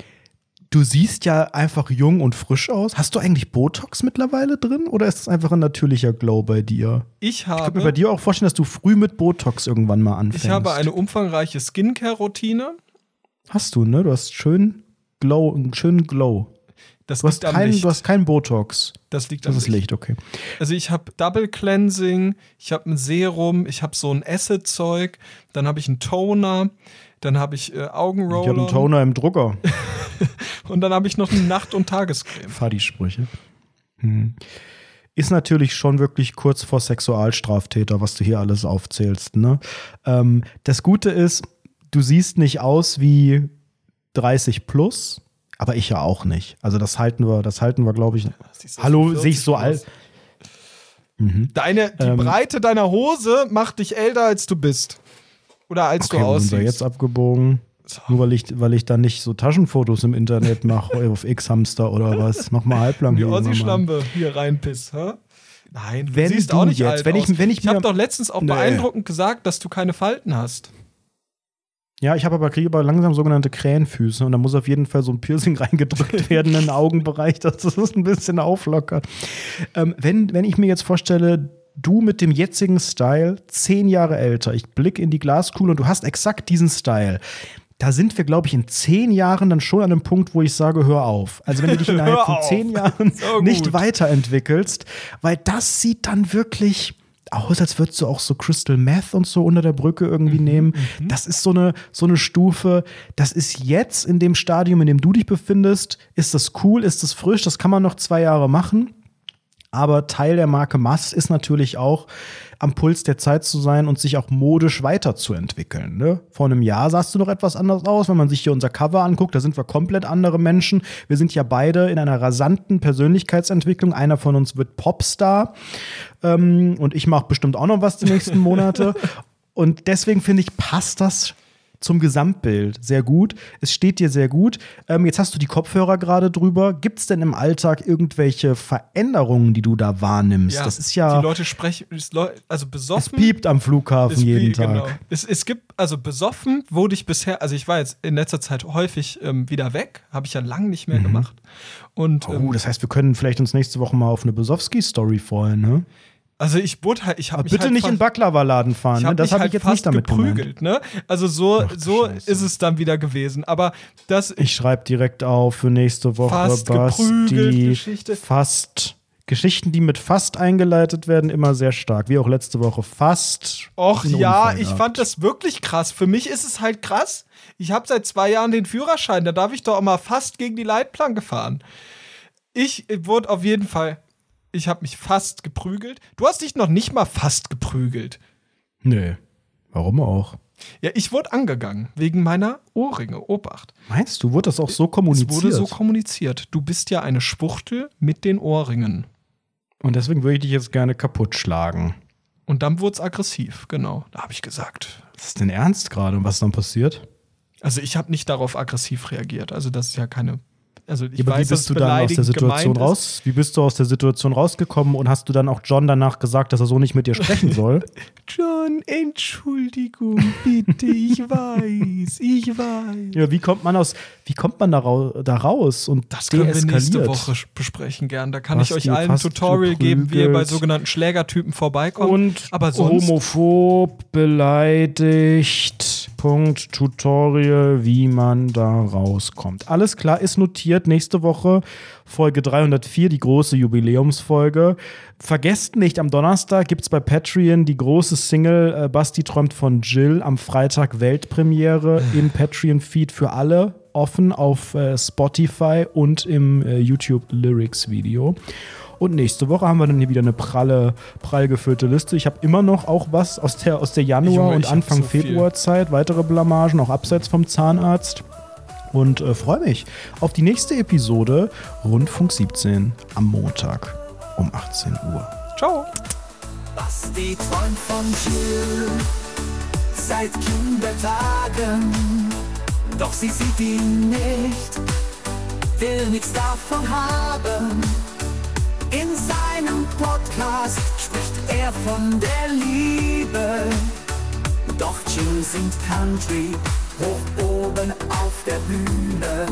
du siehst ja einfach jung und frisch aus. Hast du eigentlich Botox mittlerweile drin oder ist das einfach ein natürlicher Glow bei dir? Ich Ich kann mir habe, bei dir auch vorstellen, dass du früh mit Botox irgendwann mal anfängst. ich habe eine umfangreiche Skincare-Routine. Hast du, ne? Du hast schön Glow, einen schönen Glow. Das Du hast, kein, du hast kein Botox. das liegt Das am ist Licht, okay. Also ich habe Double Cleansing, ich habe ein Serum, ich habe so ein Acid-Zeug, dann habe ich einen Toner, dann habe ich äh, Ich habe Augenroller einen Toner im Drucker. und dann habe ich noch eine Nacht- und Tagescreme. Fadi-Sprüche. Hm. Ist natürlich schon wirklich kurz vor Sexualstraftäter, was du hier alles aufzählst. Ne? Ähm, das Gute ist, du siehst nicht aus wie 30 plus, aber ich ja auch nicht. Also das halten wir, das halten wir, glaube ich. Hallo, 40 sehe ich so alt? Deine, die Ähm. Breite deiner Hose macht dich älter, als du bist. Oder als Okay, du wo sind wir aussiehst. jetzt abgebogen? Nur weil ich, weil ich dann nicht so Taschenfotos im Internet mache auf X-Hamster oder was. Mach mal halblang. die. Ossi-Schlampe hier reinpiss, hä? Nein, du Wenn siehst du auch nicht jetzt- alt wenn ich- aus. wenn ich ich habe doch letztens auch Nee. beeindruckend gesagt, dass du keine Falten hast. Ja, ich habe aber kriege aber langsam sogenannte Krähenfüße und da muss auf jeden Fall so ein Piercing reingedrückt werden in den Augenbereich, dass das es ein bisschen auflockert. Ähm, wenn, wenn ich mir jetzt vorstelle, du mit dem jetzigen Style, zehn Jahre älter, ich blicke in die Glaskugel und du hast exakt diesen Style. Da sind wir, glaube ich, in zehn Jahren dann schon an einem Punkt, wo ich sage, hör auf. Also wenn du dich innerhalb von zehn Jahren So nicht weiterentwickelst, weil das sieht dann wirklich aus, als würdest du auch so Crystal Meth und so unter der Brücke irgendwie Mhm, nehmen. Das ist so eine, so eine Stufe, das ist jetzt in dem Stadium, in dem du dich befindest, ist das cool, ist das frisch, das kann man noch zwei Jahre machen. Aber Teil der Marke Mast ist natürlich auch, am Puls der Zeit zu sein und sich auch modisch weiterzuentwickeln. Ne? Vor einem Jahr sahst du noch etwas anders aus. Wenn man sich hier unser Cover anguckt, da sind wir komplett andere Menschen. Wir sind ja beide in einer rasanten Persönlichkeitsentwicklung. Einer von uns wird Popstar ähm, und ich mache bestimmt auch noch was die nächsten Monate. und deswegen finde ich, passt das zum Gesamtbild sehr gut. Es steht dir sehr gut. Ähm, jetzt hast du die Kopfhörer gerade drüber. Gibt es denn im Alltag irgendwelche Veränderungen, die du da wahrnimmst? das ist ja. Die Leute sprechen, es also es besoffen. piept am Flughafen Es jeden wie- Tag. Genau. Es, es gibt, also besoffen wurde ich bisher, also ich war jetzt in letzter Zeit häufig ähm, wieder weg, habe ich ja lang nicht mehr gemacht. Und ähm, Oh, das heißt, wir können vielleicht uns nächste Woche mal auf eine Besowski-Story freuen, ne? Also ich wurde halt, ich habe bitte halt nicht in Baklava-Laden fahren, ne? hab Das mich habe halt ich jetzt fast nicht damit gemeint. geprügelt, ne? Also so, Ach so Scheiße. ist es dann wieder gewesen. Aber das Ich schreibe direkt auf für nächste Woche Fast geprügelt. Geschichte. Fast Geschichten, die mit fast eingeleitet werden, immer sehr stark. Wie auch letzte Woche fast. Och ja, Unfall ich gehabt. fand das wirklich krass. Für mich ist es halt krass. Ich habe seit zwei Jahren den Führerschein. Da darf ich doch auch mal fast gegen die Leitplanke fahren. Ich äh, wurde auf jeden Fall. Ich habe mich fast geprügelt. Du hast dich noch nicht mal fast geprügelt. Nee. Warum auch? Ja, ich wurde angegangen wegen meiner Ohrringe. Obacht. Meinst du, wurde das auch so Es kommuniziert? wurde so kommuniziert. Du bist ja eine Schwuchtel mit den Ohrringen. Und deswegen würde ich dich jetzt gerne kaputt schlagen. Und dann wurde es aggressiv, genau. Da habe ich gesagt. Ist das denn ernst gerade? Und was ist dann passiert? Also ich habe nicht darauf aggressiv reagiert. Also das ist ja keine. Also ich aber weiß, wie bist du dann aus der Situation ist. raus? Wie bist du aus der Situation rausgekommen und hast du dann auch John danach gesagt, dass er so nicht mit dir sprechen soll? John, Entschuldigung, bitte, ich weiß, ich weiß. ja, wie kommt man aus, wie kommt man da, rau da raus und Das können wir nächste? Woche besprechen, gern. Da kann Basti ich euch allen ein Tutorial geben, wie ihr bei sogenannten Schlägertypen vorbeikommt. Und Aber sonst, homophob beleidigt. Punkt Tutorial, wie man da rauskommt. Alles klar, ist notiert. Nächste Woche Folge 304, die große Jubiläumsfolge. Vergesst nicht, am Donnerstag gibt es bei Patreon die große Single äh, Basti träumt von Jill. Am Freitag Weltpremiere im Patreon-Feed für alle. Offen auf äh, Spotify und im äh, YouTube Lyrics Video. Und nächste Woche haben wir dann hier wieder eine pralle, prall gefüllte Liste. Ich habe immer noch auch was aus der, aus der Januar- Junge, und Anfang so. Februarzeit. Weitere Blamagen, auch abseits vom Zahnarzt. Und äh, freue mich auf die nächste Episode Rundfunk 17 am Montag um 18 Uhr. ciao. Basti träumt von Jill seit Kindertagen. Doch sie sieht ihn nicht, will nichts davon haben. In seinem Podcast spricht er von der Liebe. Doch Jill singt Country hoch oben auf der Bühne.